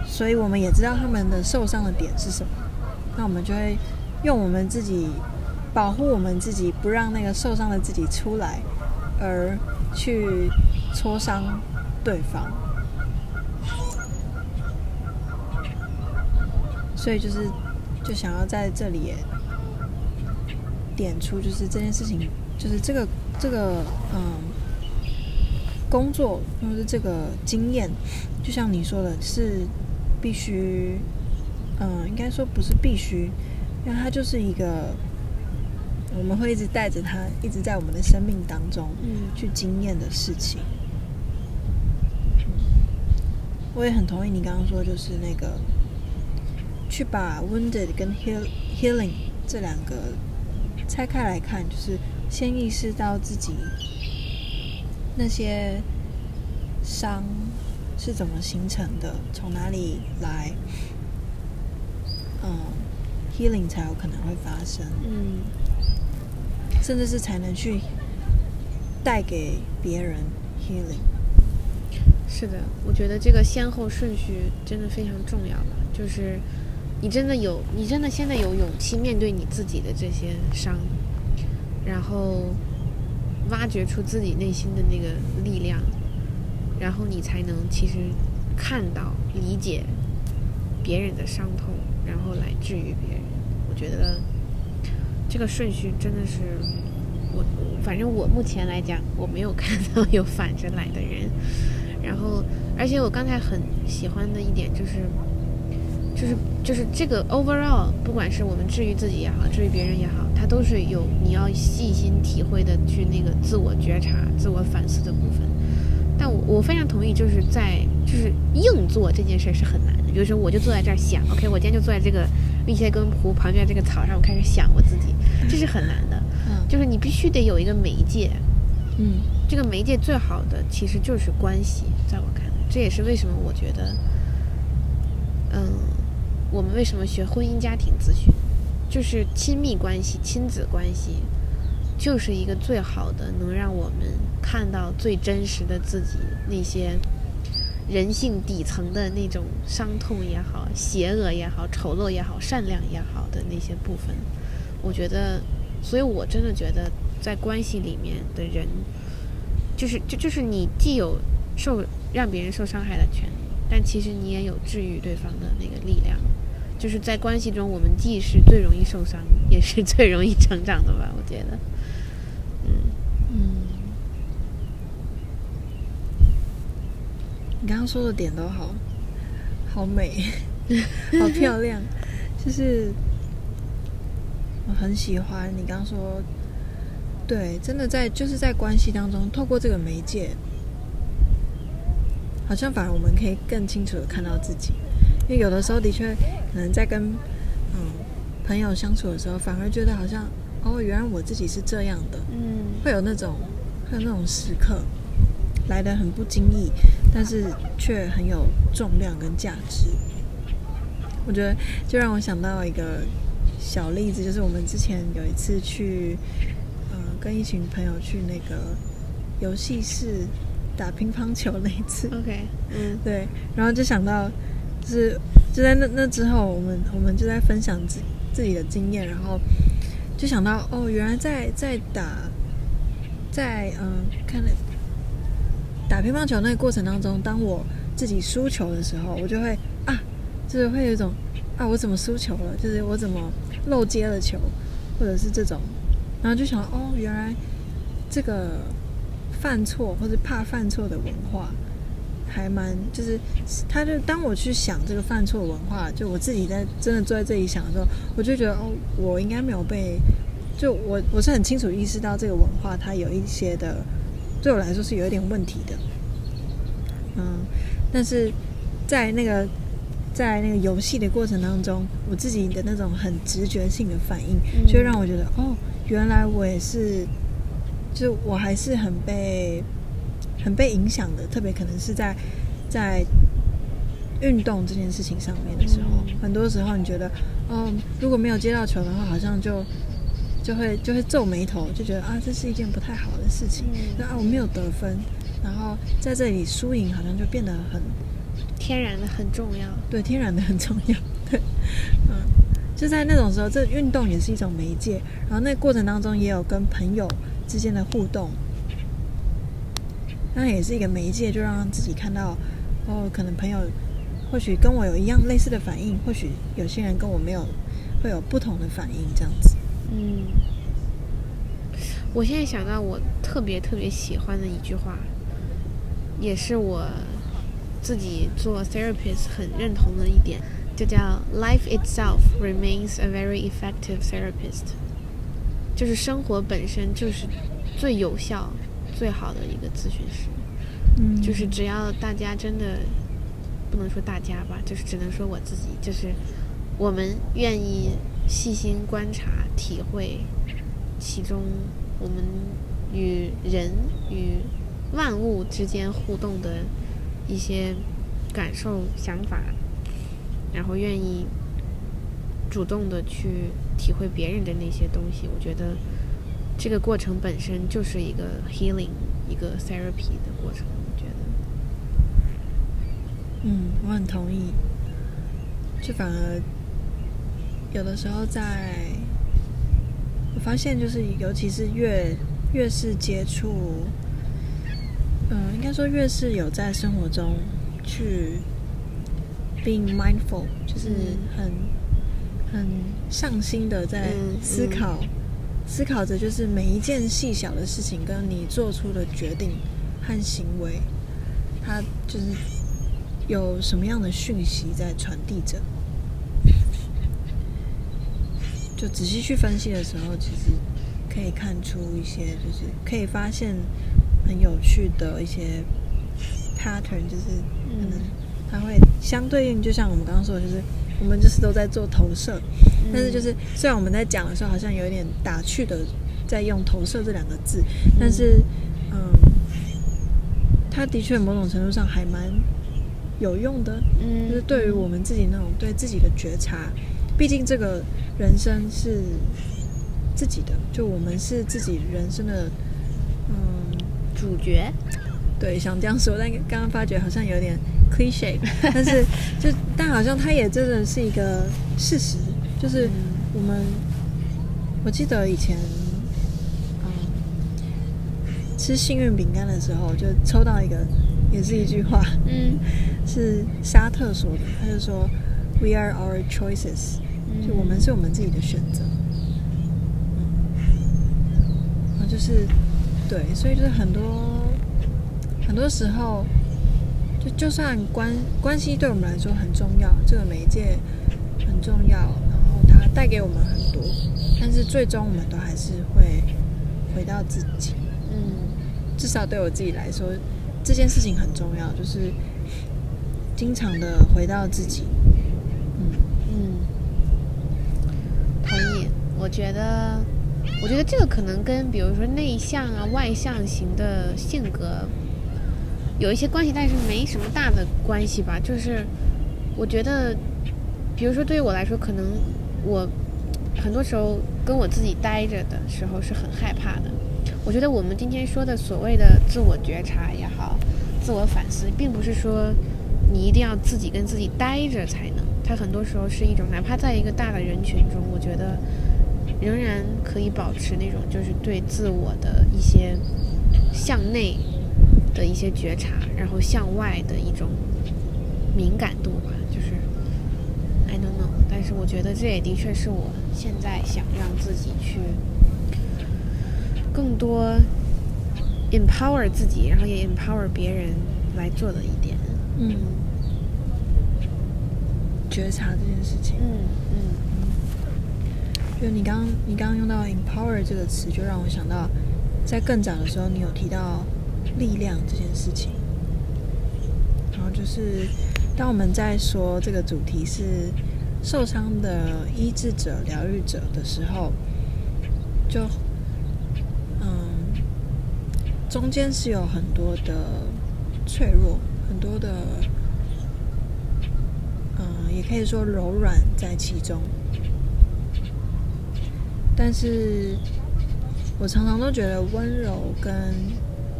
所以我们也知道他们的受伤的点是什么。那我们就会用我们自己保护我们自己，不让那个受伤的自己出来，而。去戳伤对方，所以就是就想要在这里点出，就是这件事情，就是这个这个嗯工作或者是这个经验，就像你说的是必须，嗯，应该说不是必须，因为它就是一个。我们会一直带着它，一直在我们的生命当中，嗯，去经验的事情。我也很同意你刚刚说，就是那个，去把 wounded 跟 heal healing 这两个拆开来看，就是先意识到自己那些伤是怎么形成的，从哪里来，嗯，healing 才有可能会发生，嗯。甚至是才能去带给别人 healing。是的，我觉得这个先后顺序真的非常重要吧。就是你真的有，你真的现在有勇气面对你自己的这些伤，然后挖掘出自己内心的那个力量，然后你才能其实看到、理解别人的伤痛，然后来治愈别人。我觉得。这个顺序真的是我，反正我目前来讲，我没有看到有反着来的人。然后，而且我刚才很喜欢的一点就是，就是就是这个 overall，不管是我们治愈自己也好，治愈别人也好，它都是有你要细心体会的去那个自我觉察、自我反思的部分。但我我非常同意，就是在就是硬做这件事是很难的。比如说，我就坐在这儿想，OK，我今天就坐在这个密歇根湖旁边这个草上，我开始想我自己，这是很难的。嗯，就是你必须得有一个媒介。嗯，这个媒介最好的其实就是关系，在我看来，这也是为什么我觉得，嗯，我们为什么学婚姻家庭咨询，就是亲密关系、亲子关系。就是一个最好的，能让我们看到最真实的自己，那些人性底层的那种伤痛也好、邪恶也好、丑陋也好、善良也好的那些部分。我觉得，所以我真的觉得，在关系里面的人，就是就就是你既有受让别人受伤害的权利，但其实你也有治愈对方的那个力量。就是在关系中，我们既是最容易受伤，也是最容易成长的吧？我觉得。嗯嗯，你刚刚说的点都好，好美，好 漂亮，就是我很喜欢你刚刚说，对，真的在就是在关系当中，透过这个媒介，好像反而我们可以更清楚的看到自己，因为有的时候的确可能在跟嗯朋友相处的时候，反而觉得好像。哦，原来我自己是这样的，嗯，会有那种，会有那种时刻，来得很不经意，但是却很有重量跟价值。我觉得就让我想到一个小例子，就是我们之前有一次去，呃，跟一群朋友去那个游戏室打乒乓球那一次。OK，嗯，对，然后就想到，是就在那那之后，我们我们就在分享自自己的经验，然后。就想到哦，原来在在打，在嗯，看那打乒乓球那个过程当中，当我自己输球的时候，我就会啊，就是会有一种啊，我怎么输球了？就是我怎么漏接了球，或者是这种，然后就想哦，原来这个犯错或者怕犯错的文化，还蛮就是，他就当我去想这个犯错文化，就我自己在真的坐在这里想的时候，我就觉得哦，我应该没有被，就我我是很清楚意识到这个文化它有一些的，对我来说是有一点问题的，嗯，但是在那个在那个游戏的过程当中，我自己的那种很直觉性的反应，就让我觉得哦，原来我也是，就我还是很被。很被影响的，特别可能是在在运动这件事情上面的时候，嗯、很多时候你觉得，嗯，如果没有接到球的话，好像就就会就会皱眉头，就觉得啊，这是一件不太好的事情。那、嗯、啊，我没有得分，然后在这里输赢好像就变得很天然的很重要。对，天然的很重要。对，嗯，就在那种时候，这运动也是一种媒介，然后那过程当中也有跟朋友之间的互动。那也是一个媒介，就让自己看到，哦，可能朋友或许跟我有一样类似的反应，或许有些人跟我没有，会有不同的反应，这样子。嗯，我现在想到我特别特别喜欢的一句话，也是我自己做 therapist 很认同的一点，就叫 “Life itself remains a very effective therapist”，就是生活本身就是最有效。最好的一个咨询师，嗯，就是只要大家真的不能说大家吧，就是只能说我自己，就是我们愿意细心观察、体会其中我们与人与万物之间互动的一些感受、想法，然后愿意主动的去体会别人的那些东西，我觉得。这个过程本身就是一个 healing，一个 therapy 的过程，我觉得。嗯，我很同意。就反而有的时候在，我发现，就是尤其是越越是接触，嗯、呃，应该说越是有在生活中去 being mindful，就是很、嗯、很上心的在思考。嗯嗯思考着，就是每一件细小的事情，跟你做出的决定和行为，它就是有什么样的讯息在传递着。就仔细去分析的时候，其实可以看出一些，就是可以发现很有趣的一些 pattern，就是可能它会相对应，就像我们刚刚说的，就是。我们就是都在做投射，但是就是虽然我们在讲的时候好像有一点打趣的在用“投射”这两个字，但是嗯，它的确某种程度上还蛮有用的，嗯，就是对于我们自己那种对自己的觉察，毕竟这个人生是自己的，就我们是自己人生的嗯主角，对，想这样说，但刚刚发觉好像有点。cliche，但是 就但好像它也真的是一个事实，就是我们我记得以前嗯吃幸运饼干的时候，就抽到一个也是一句话，嗯，是沙特说的，他就说 We are our choices，就我们是我们自己的选择，嗯，就是对，所以就是很多很多时候。就算关关系对我们来说很重要，这个媒介很重要，然后它带给我们很多，但是最终我们都还是会回到自己。嗯，至少对我自己来说，这件事情很重要，就是经常的回到自己。嗯嗯，同意。我觉得，我觉得这个可能跟比如说内向啊、外向型的性格。有一些关系，但是没什么大的关系吧。就是我觉得，比如说对于我来说，可能我很多时候跟我自己待着的时候是很害怕的。我觉得我们今天说的所谓的自我觉察也好，自我反思，并不是说你一定要自己跟自己待着才能。它很多时候是一种，哪怕在一个大的人群中，我觉得仍然可以保持那种就是对自我的一些向内。的一些觉察，然后向外的一种敏感度吧，就是 I don't know，但是我觉得这也的确是我现在想让自己去更多 empower 自己，然后也 empower 别人来做的一点。嗯，觉察这件事情。嗯嗯嗯。就你刚你刚刚用到 empower 这个词，就让我想到，在更早的时候，你有提到力量这件事情。然后就是，当我们在说这个主题是受伤的医治者、疗愈者的时候，就嗯，中间是有很多的脆弱，很多的嗯，也可以说柔软在其中。但是，我常常都觉得温柔跟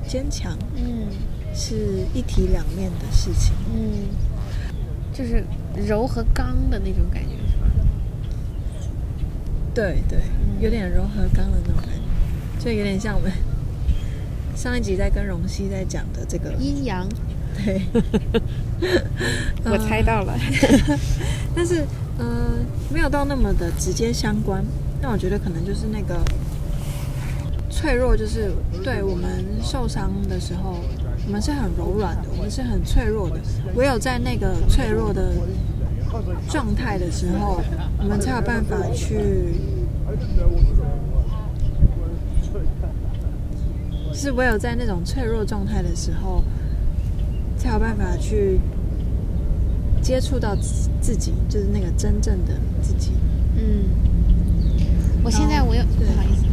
坚强，嗯，是一体两面的事情，嗯，就是柔和刚的那种感觉，是吧？对对，有点柔和刚的那种感觉，就有点像我们 上一集在跟荣熙在讲的这个阴阳，对，我猜到了，但是嗯、呃，没有到那么的直接相关。但我觉得可能就是那个脆弱，就是对我们受伤的时候，我们是很柔软的，我们是很脆弱的。唯有在那个脆弱的状态的时候，我们才有办法去，是唯有在那种脆弱状态的时候，才有办法去接触到自己，就是那个真正的自己。嗯。我现在我有不好意思，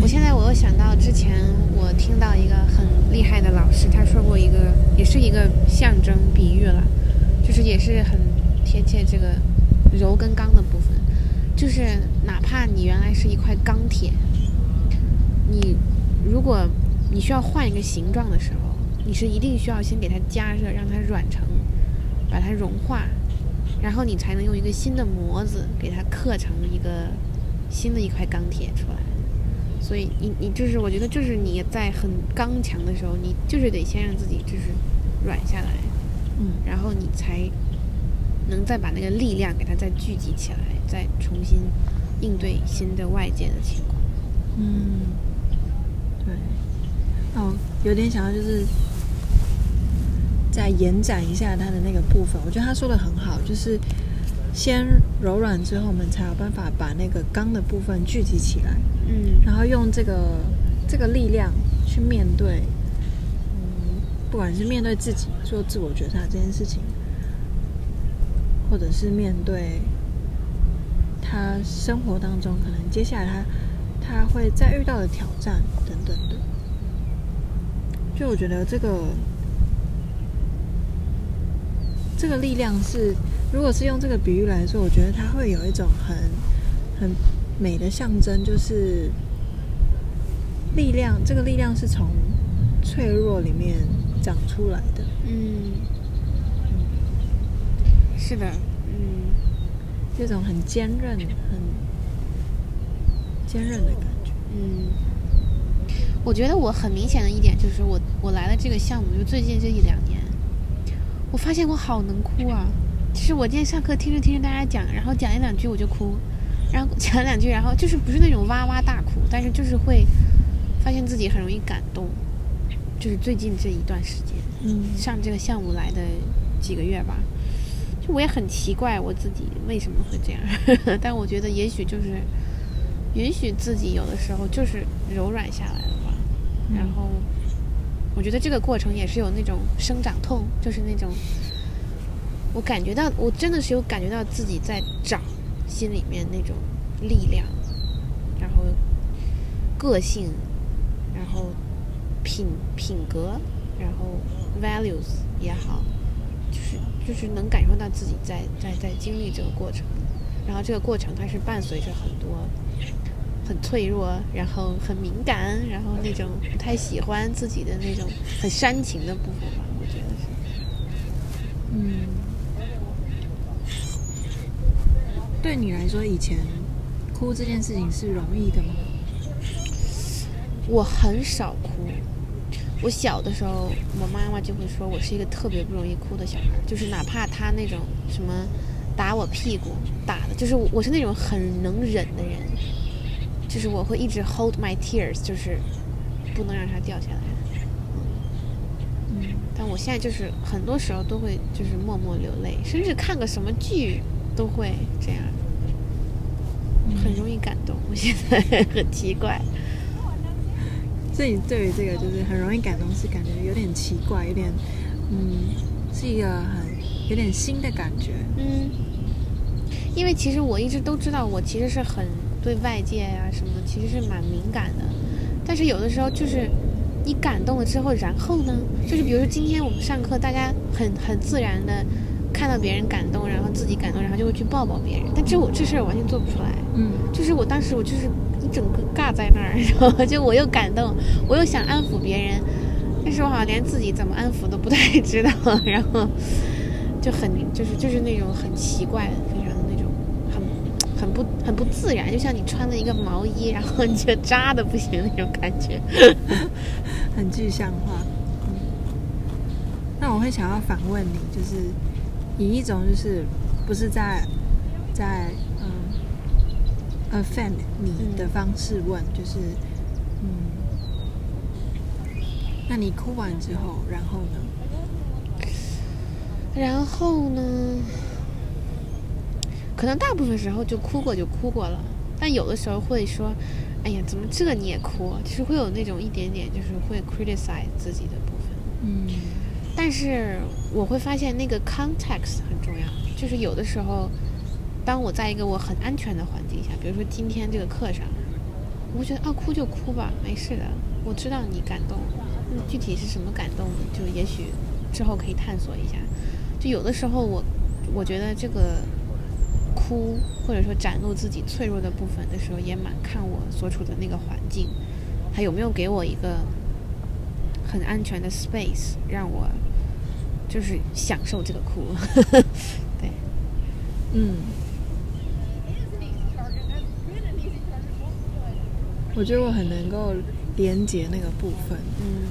我现在我又想到之前我听到一个很厉害的老师，他说过一个，也是一个象征比喻了，就是也是很贴切这个柔跟刚的部分，就是哪怕你原来是一块钢铁，你如果你需要换一个形状的时候，你是一定需要先给它加热，让它软成，把它融化，然后你才能用一个新的模子给它刻成一个。新的一块钢铁出来，所以你你就是我觉得就是你在很刚强的时候，你就是得先让自己就是软下来，嗯，然后你才能再把那个力量给它再聚集起来，再重新应对新的外界的情况。嗯，对，哦，有点想要就是再延展一下他的那个部分，我觉得他说的很好，就是。先柔软之后，我们才有办法把那个刚的部分聚集起来。嗯，然后用这个这个力量去面对，嗯，不管是面对自己做自我觉察这件事情，或者是面对他生活当中可能接下来他他会再遇到的挑战等等的。就我觉得这个这个力量是。如果是用这个比喻来说，我觉得它会有一种很很美的象征，就是力量。这个力量是从脆弱里面长出来的。嗯，是的，嗯，这种很坚韧、很坚韧的感觉。嗯，我觉得我很明显的一点就是我，我我来了这个项目，就最近这一两年，我发现我好能哭啊。其实我今天上课听着听着大家讲，然后讲一两句我就哭，然后 讲两句，然后就是不是那种哇哇大哭，但是就是会发现自己很容易感动。就是最近这一段时间，嗯，上这个项目来的几个月吧，就我也很奇怪我自己为什么会这样，但我觉得也许就是允许自己有的时候就是柔软下来了吧。然后我觉得这个过程也是有那种生长痛，就是那种。我感觉到，我真的是有感觉到自己在长，心里面那种力量，然后个性，然后品品格，然后 values 也好，就是就是能感受到自己在在在经历这个过程，然后这个过程它是伴随着很多很脆弱，然后很敏感，然后那种不太喜欢自己的那种很煽情的部分吧，我觉得是，嗯。对你来说，以前哭这件事情是容易的吗？我很少哭。我小的时候，我妈妈就会说我是一个特别不容易哭的小孩，就是哪怕他那种什么打我屁股打的，就是我是那种很能忍的人，就是我会一直 hold my tears，就是不能让它掉下来。嗯，但我现在就是很多时候都会就是默默流泪，甚至看个什么剧都会这样，很容易感动。我现在很奇怪，自己对于这个就是很容易感动，是感觉有点奇怪，有点嗯，是一个很有点新的感觉。嗯，因为其实我一直都知道，我其实是很对外界呀、啊、什么，其实是蛮敏感的，但是有的时候就是。你感动了之后，然后呢？就是比如说今天我们上课，大家很很自然的看到别人感动，然后自己感动，然后就会去抱抱别人。但这我这事儿完全做不出来。嗯，就是我当时我就是一整个尬在那儿，然后就我又感动，我又想安抚别人，但是我好像连自己怎么安抚都不太 知道，然后就很就是就是那种很奇怪非常的。很不很不自然，就像你穿了一个毛衣，然后你就扎的不行那种感觉，很具象化。嗯，那我会想要反问你，就是以一种就是不是在在嗯 offend 你的方式问，嗯、就是嗯，那你哭完之后，然后呢？然后呢？可能大部分时候就哭过就哭过了，但有的时候会说：“哎呀，怎么这个你也哭？”其实会有那种一点点，就是会 criticize 自己的部分。嗯，但是我会发现那个 context 很重要，就是有的时候，当我在一个我很安全的环境下，比如说今天这个课上，我觉得啊，哭就哭吧，没事的。我知道你感动，嗯，具体是什么感动，就也许之后可以探索一下。就有的时候我，我觉得这个。哭，或者说展露自己脆弱的部分的时候，也蛮看我所处的那个环境，他有没有给我一个很安全的 space，让我就是享受这个哭。对，嗯，我觉得我很能够连接那个部分。嗯，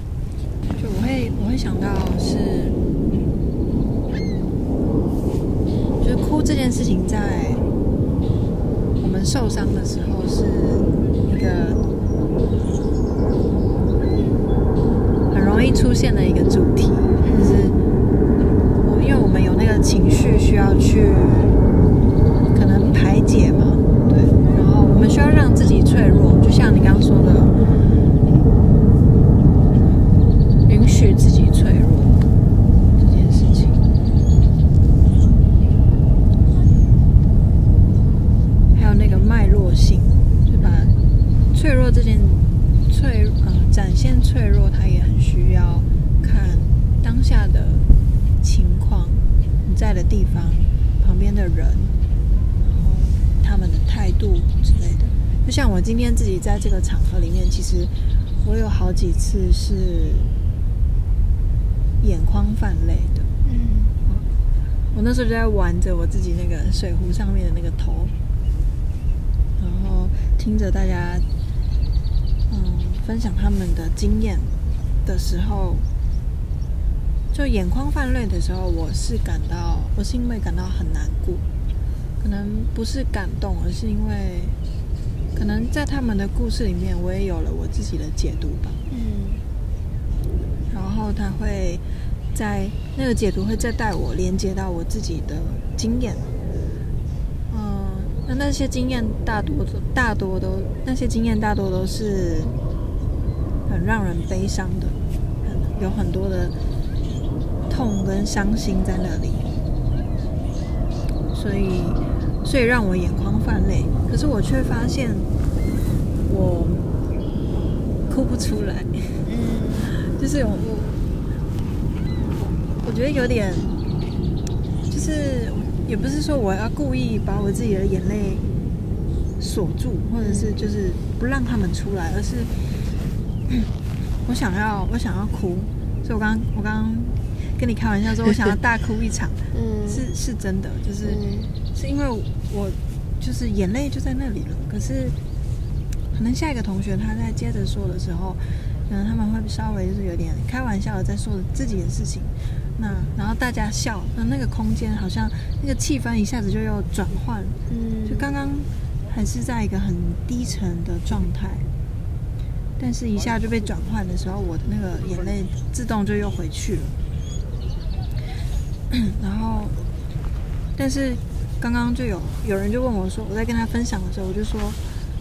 就我会我会想到是。就是哭这件事情，在我们受伤的时候，是一个很容易出现的一个主题，就是我，们有那个情绪需要去可能排解嘛，对，然后我们需要让自己脆弱，就像你刚刚说的，允许自己脆弱。今天自己在这个场合里面，其实我有好几次是眼眶泛泪的。嗯，我那时候就在玩着我自己那个水壶上面的那个头，然后听着大家嗯分享他们的经验的时候，就眼眶泛泪的时候，我是感到，我是因为感到很难过，可能不是感动，而是因为。可能在他们的故事里面，我也有了我自己的解读吧。嗯，然后他会在那个解读会再带我连接到我自己的经验。嗯，那那些经验大多都大多都那些经验大多都是很让人悲伤的，有很多的痛跟伤心在那里，所以。所以让我眼眶泛泪，可是我却发现我哭不出来。嗯，就是我，我觉得有点，就是也不是说我要故意把我自己的眼泪锁住，或者是就是不让他们出来，而是我想要，我想要哭。所以我刚我刚刚跟你开玩笑说，我想要大哭一场，嗯，是是真的，就是。是因为我就是眼泪就在那里了，可是可能下一个同学他在接着说的时候，可能他们会稍微就是有点开玩笑的在说自己的事情，那然后大家笑，那那个空间好像那个气氛一下子就又转换，嗯，就刚刚还是在一个很低沉的状态，但是一下就被转换的时候，我的那个眼泪自动就又回去了，然后，但是刚刚就有有人就问我说，我在跟他分享的时候，我就说，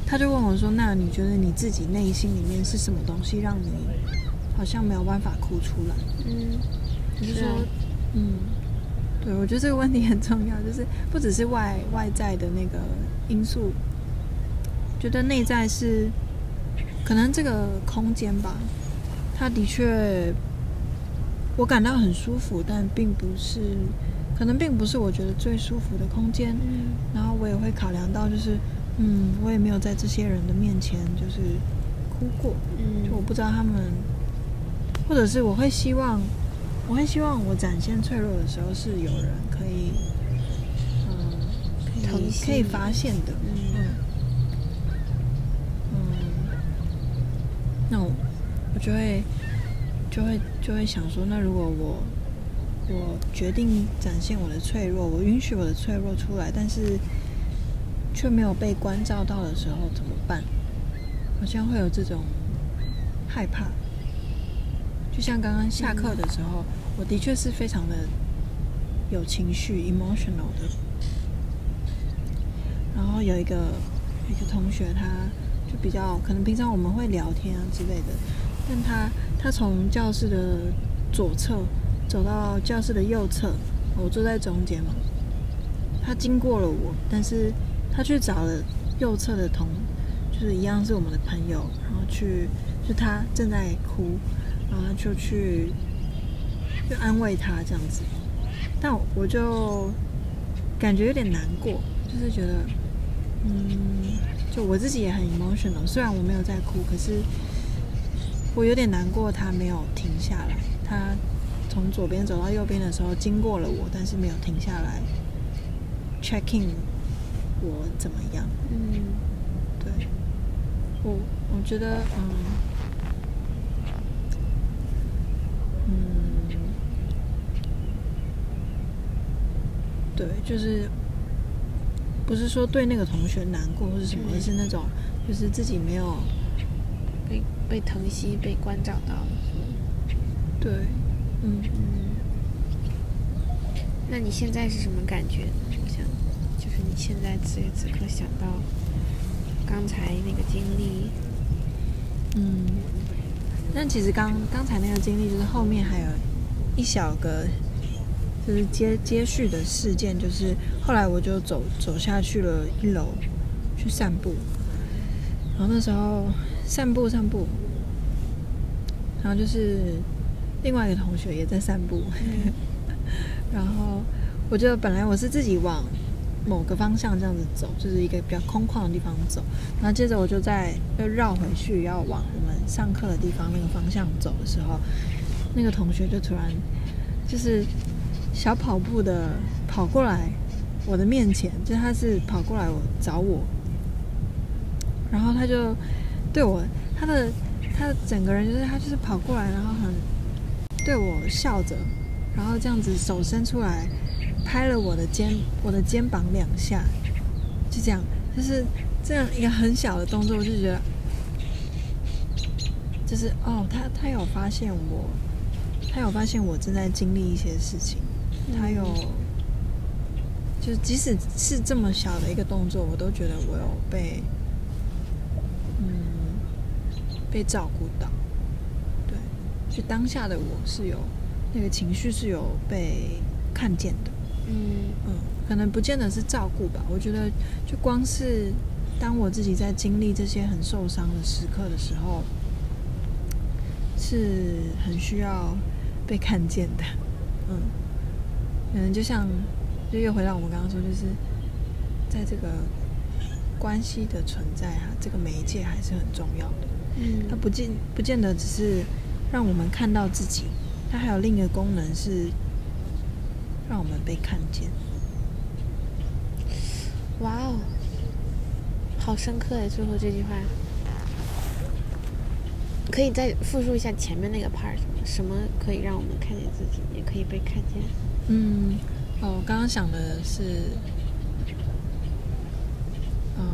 他就问我说，那你觉得你自己内心里面是什么东西让你好像没有办法哭出来？嗯，我就说，嗯，对，我觉得这个问题很重要，就是不只是外外在的那个因素，觉得内在是可能这个空间吧，它的确。我感到很舒服，但并不是，可能并不是我觉得最舒服的空间。嗯，然后我也会考量到，就是，嗯，我也没有在这些人的面前就是哭过。嗯，就我不知道他们，或者是我会希望，我会希望我展现脆弱的时候是有人可以，嗯，可以可以发现的。嗯嗯，那我我就会。就会就会想说，那如果我我决定展现我的脆弱，我允许我的脆弱出来，但是却没有被关照到的时候怎么办？好像会有这种害怕。就像刚刚下课的时候，我的确是非常的有情绪 （emotional） 的。然后有一个一个同学，他就比较可能平常我们会聊天啊之类的，但他。他从教室的左侧走到教室的右侧，我坐在中间嘛。他经过了我，但是他去找了右侧的同，就是一样是我们的朋友，然后去，就他正在哭，然后就去就安慰他这样子。但我就感觉有点难过，就是觉得，嗯，就我自己也很 emotional，虽然我没有在哭，可是。我有点难过，他没有停下来。他从左边走到右边的时候，经过了我，但是没有停下来 checking 我怎么样。嗯，对，我我觉得，嗯，嗯，对，就是不是说对那个同学难过或是什么，而是那种就是自己没有。被被疼惜、被关照到了，对，嗯嗯。那你现在是什么感觉呢？我想，就是你现在此时此刻想到刚才那个经历，嗯。那其实刚刚才那个经历，就是后面还有一小个，就是接接续的事件，就是后来我就走走下去了一楼去散步，然后那时候。散步，散步，然后就是另外一个同学也在散步，嗯、然后我觉得本来我是自己往某个方向这样子走，就是一个比较空旷的地方走，然后接着我就在又绕回去要往我们上课的地方那个方向走的时候，那个同学就突然就是小跑步的跑过来我的面前，就他是跑过来我找我，然后他就。对我，他的他的整个人就是他就是跑过来，然后很对我笑着，然后这样子手伸出来拍了我的肩我的肩膀两下，就这样，就是这样一个很小的动作，我就觉得就是哦，他他有发现我，他有发现我正在经历一些事情，他有，就即使是这么小的一个动作，我都觉得我有被。被照顾到，对，就当下的我是有那个情绪是有被看见的，嗯嗯，可能不见得是照顾吧。我觉得就光是当我自己在经历这些很受伤的时刻的时候，是很需要被看见的，嗯，可能就像就又回到我们刚刚说，就是在这个关系的存在啊，这个媒介还是很重要的。嗯，它不见不见得只是让我们看到自己，它还有另一个功能是让我们被看见。哇哦，好深刻哎！最后这句话，可以再复述一下前面那个 part？什么可以让我们看见自己，也可以被看见？嗯，哦，我刚刚想的是，嗯，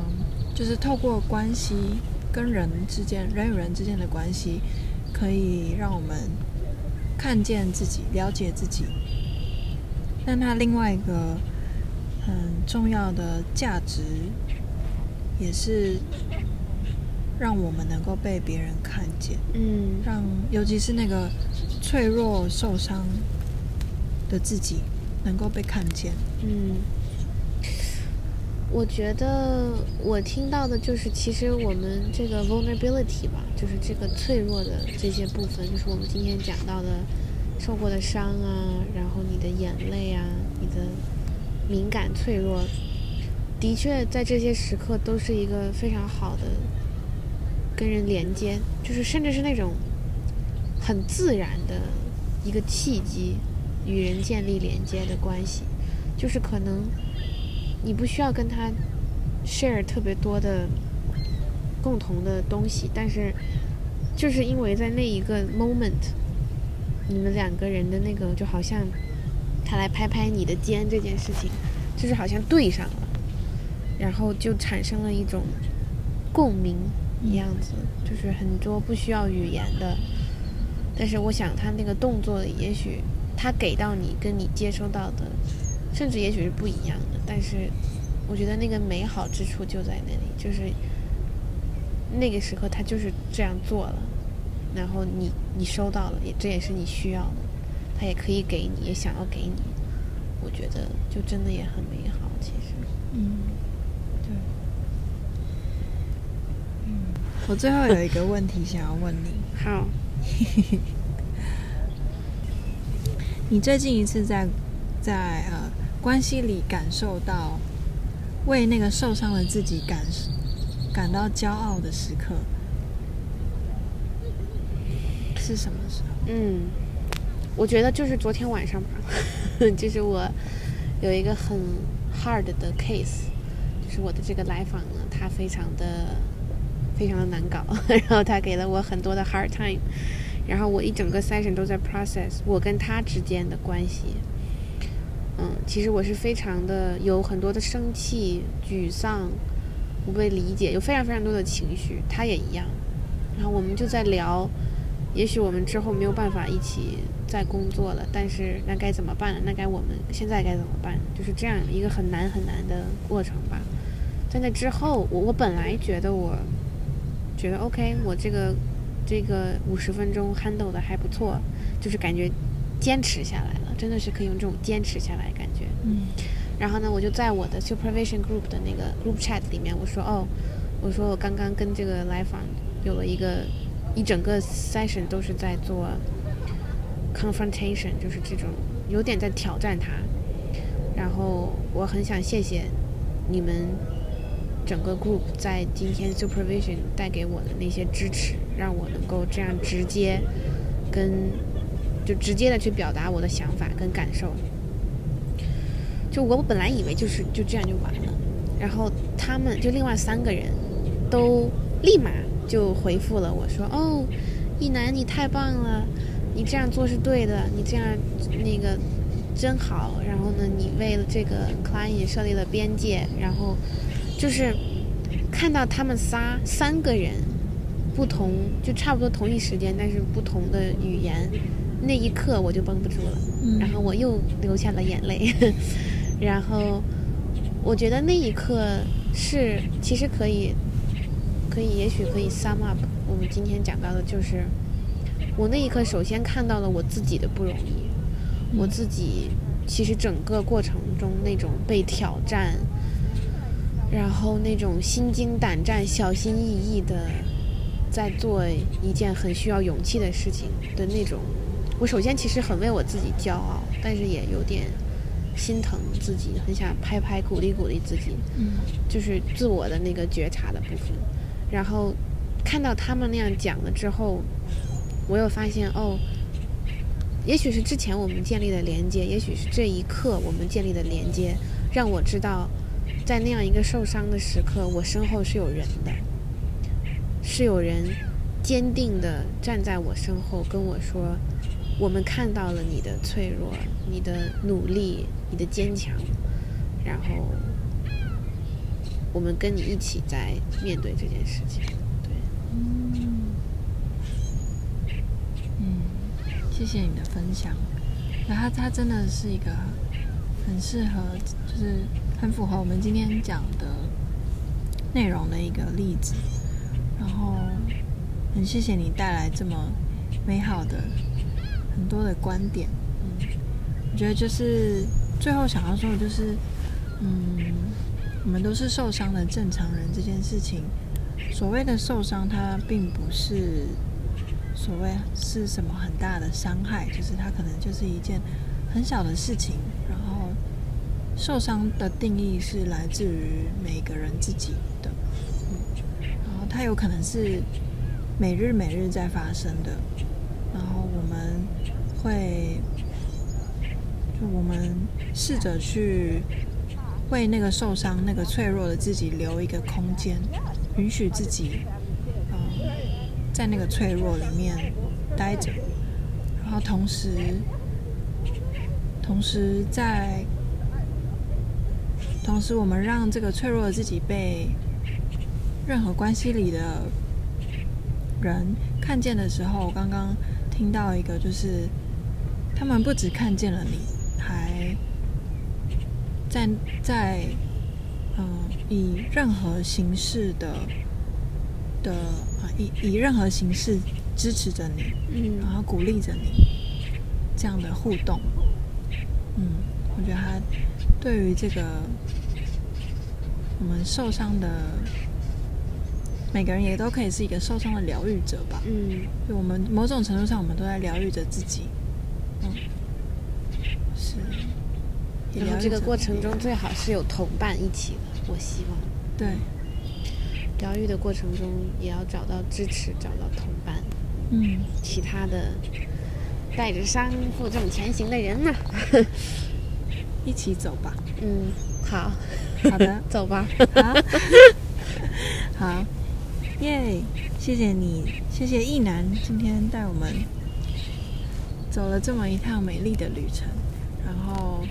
就是透过关系。跟人之间，人与人之间的关系，可以让我们看见自己，了解自己，但它另外一个很重要的价值，也是让我们能够被别人看见。嗯，让尤其是那个脆弱、受伤的自己能够被看见。嗯。我觉得我听到的就是，其实我们这个 vulnerability 吧，就是这个脆弱的这些部分，就是我们今天讲到的受过的伤啊，然后你的眼泪啊，你的敏感脆弱，的确在这些时刻都是一个非常好的跟人连接，就是甚至是那种很自然的一个契机，与人建立连接的关系，就是可能。你不需要跟他 share 特别多的共同的东西，但是就是因为在那一个 moment，你们两个人的那个就好像他来拍拍你的肩这件事情，就是好像对上了，然后就产生了一种共鸣一样子，就是很多不需要语言的，但是我想他那个动作也许他给到你跟你接收到的。甚至也许是不一样的，但是我觉得那个美好之处就在那里，就是那个时候他就是这样做了，然后你你收到了，也这也是你需要的，他也可以给你，也想要给你，我觉得就真的也很美好，其实。嗯，对。嗯，我最后有一个问题想要问你。好。你最近一次在在呃。关系里感受到为那个受伤的自己感感到骄傲的时刻是什么时候？嗯，我觉得就是昨天晚上吧，就是我有一个很 hard 的 case，就是我的这个来访呢，他非常的非常的难搞，然后他给了我很多的 hard time，然后我一整个 session 都在 process 我跟他之间的关系。嗯，其实我是非常的有很多的生气、沮丧、不被理解，有非常非常多的情绪。他也一样，然后我们就在聊，也许我们之后没有办法一起再工作了，但是那该怎么办？那该我们现在该怎么办？就是这样一个很难很难的过程吧。在那之后，我我本来觉得我觉得 OK，我这个这个五十分钟 handle 的还不错，就是感觉坚持下来了。真的是可以用这种坚持下来感觉，嗯，然后呢，我就在我的 supervision group 的那个 group chat 里面，我说哦，我说我刚刚跟这个来访有了一个一整个 session 都是在做 confrontation，就是这种有点在挑战他，然后我很想谢谢你们整个 group 在今天 supervision 带给我的那些支持，让我能够这样直接跟。就直接的去表达我的想法跟感受，就我本来以为就是就这样就完了，然后他们就另外三个人都立马就回复了我说：“哦，一楠你太棒了，你这样做是对的，你这样那个真好。然后呢，你为了这个 client 设立了边界，然后就是看到他们仨三个人不同，就差不多同一时间，但是不同的语言。”那一刻我就绷不住了，然后我又流下了眼泪，然后我觉得那一刻是其实可以，可以也许可以 sum up 我们今天讲到的就是，我那一刻首先看到了我自己的不容易，我自己其实整个过程中那种被挑战，然后那种心惊胆战、小心翼翼的在做一件很需要勇气的事情的那种。我首先其实很为我自己骄傲，但是也有点心疼自己，很想拍拍鼓励鼓励自己，嗯，就是自我的那个觉察的部分。然后看到他们那样讲了之后，我又发现哦，也许是之前我们建立的连接，也许是这一刻我们建立的连接，让我知道，在那样一个受伤的时刻，我身后是有人的，是有人坚定地站在我身后跟我说。我们看到了你的脆弱，你的努力，你的坚强，然后我们跟你一起在面对这件事情。对，嗯，嗯，谢谢你的分享。那他他真的是一个很适合，就是很符合我们今天讲的内容的一个例子。然后很谢谢你带来这么美好的很多的观点。嗯，我觉得就是最后想要说的就是，嗯，我们都是受伤的正常人这件事情。所谓的受伤，它并不是所谓是什么很大的伤害，就是它可能就是一件很小的事情。然后，受伤的定义是来自于每个人自己的，嗯，然后它有可能是每日每日在发生的。然后我们会，就我们试着去为那个受伤、那个脆弱的自己留一个空间。允许自己，嗯，在那个脆弱里面待着，然后同时，同时在，同时我们让这个脆弱的自己被任何关系里的人看见的时候，刚刚听到一个，就是他们不只看见了你，还在在。嗯，以任何形式的的啊，以以任何形式支持着你，嗯，然后鼓励着你，这样的互动，嗯，我觉得他对于这个我们受伤的每个人也都可以是一个受伤的疗愈者吧，嗯，就我们某种程度上，我们都在疗愈着自己，嗯，是。然后这个过程中最好是有同伴一起的。我希望，对，疗愈的过程中也要找到支持，找到同伴，嗯，其他的带着伤负重前行的人呢，一起走吧。嗯，好，好的，走吧。好，好，耶！谢谢你，谢谢意男今天带我们走了这么一趟美丽的旅程。然后，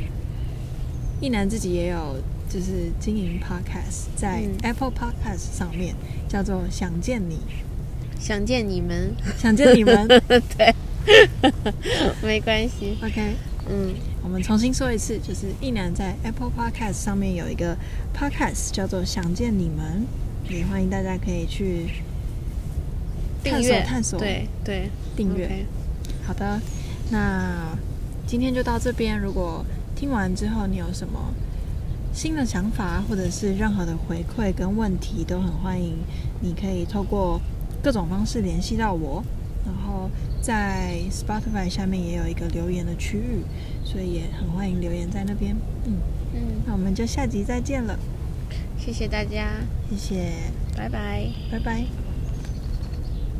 意男自己也有。就是经营 podcast，在 Apple Podcast 上面，嗯、叫做“想见你”，想见你们，想见你们，对，没关系，OK，嗯，我们重新说一次，就是一男在 Apple Podcast 上面有一个 podcast 叫做“想见你们”，也欢迎大家可以去探索探索，对对，订阅。好的，那今天就到这边。如果听完之后你有什么新的想法，或者是任何的回馈跟问题，都很欢迎。你可以透过各种方式联系到我，然后在 Spotify 下面也有一个留言的区域，所以也很欢迎留言在那边。嗯嗯，那我们就下集再见了。谢谢大家，谢谢，拜拜，拜拜。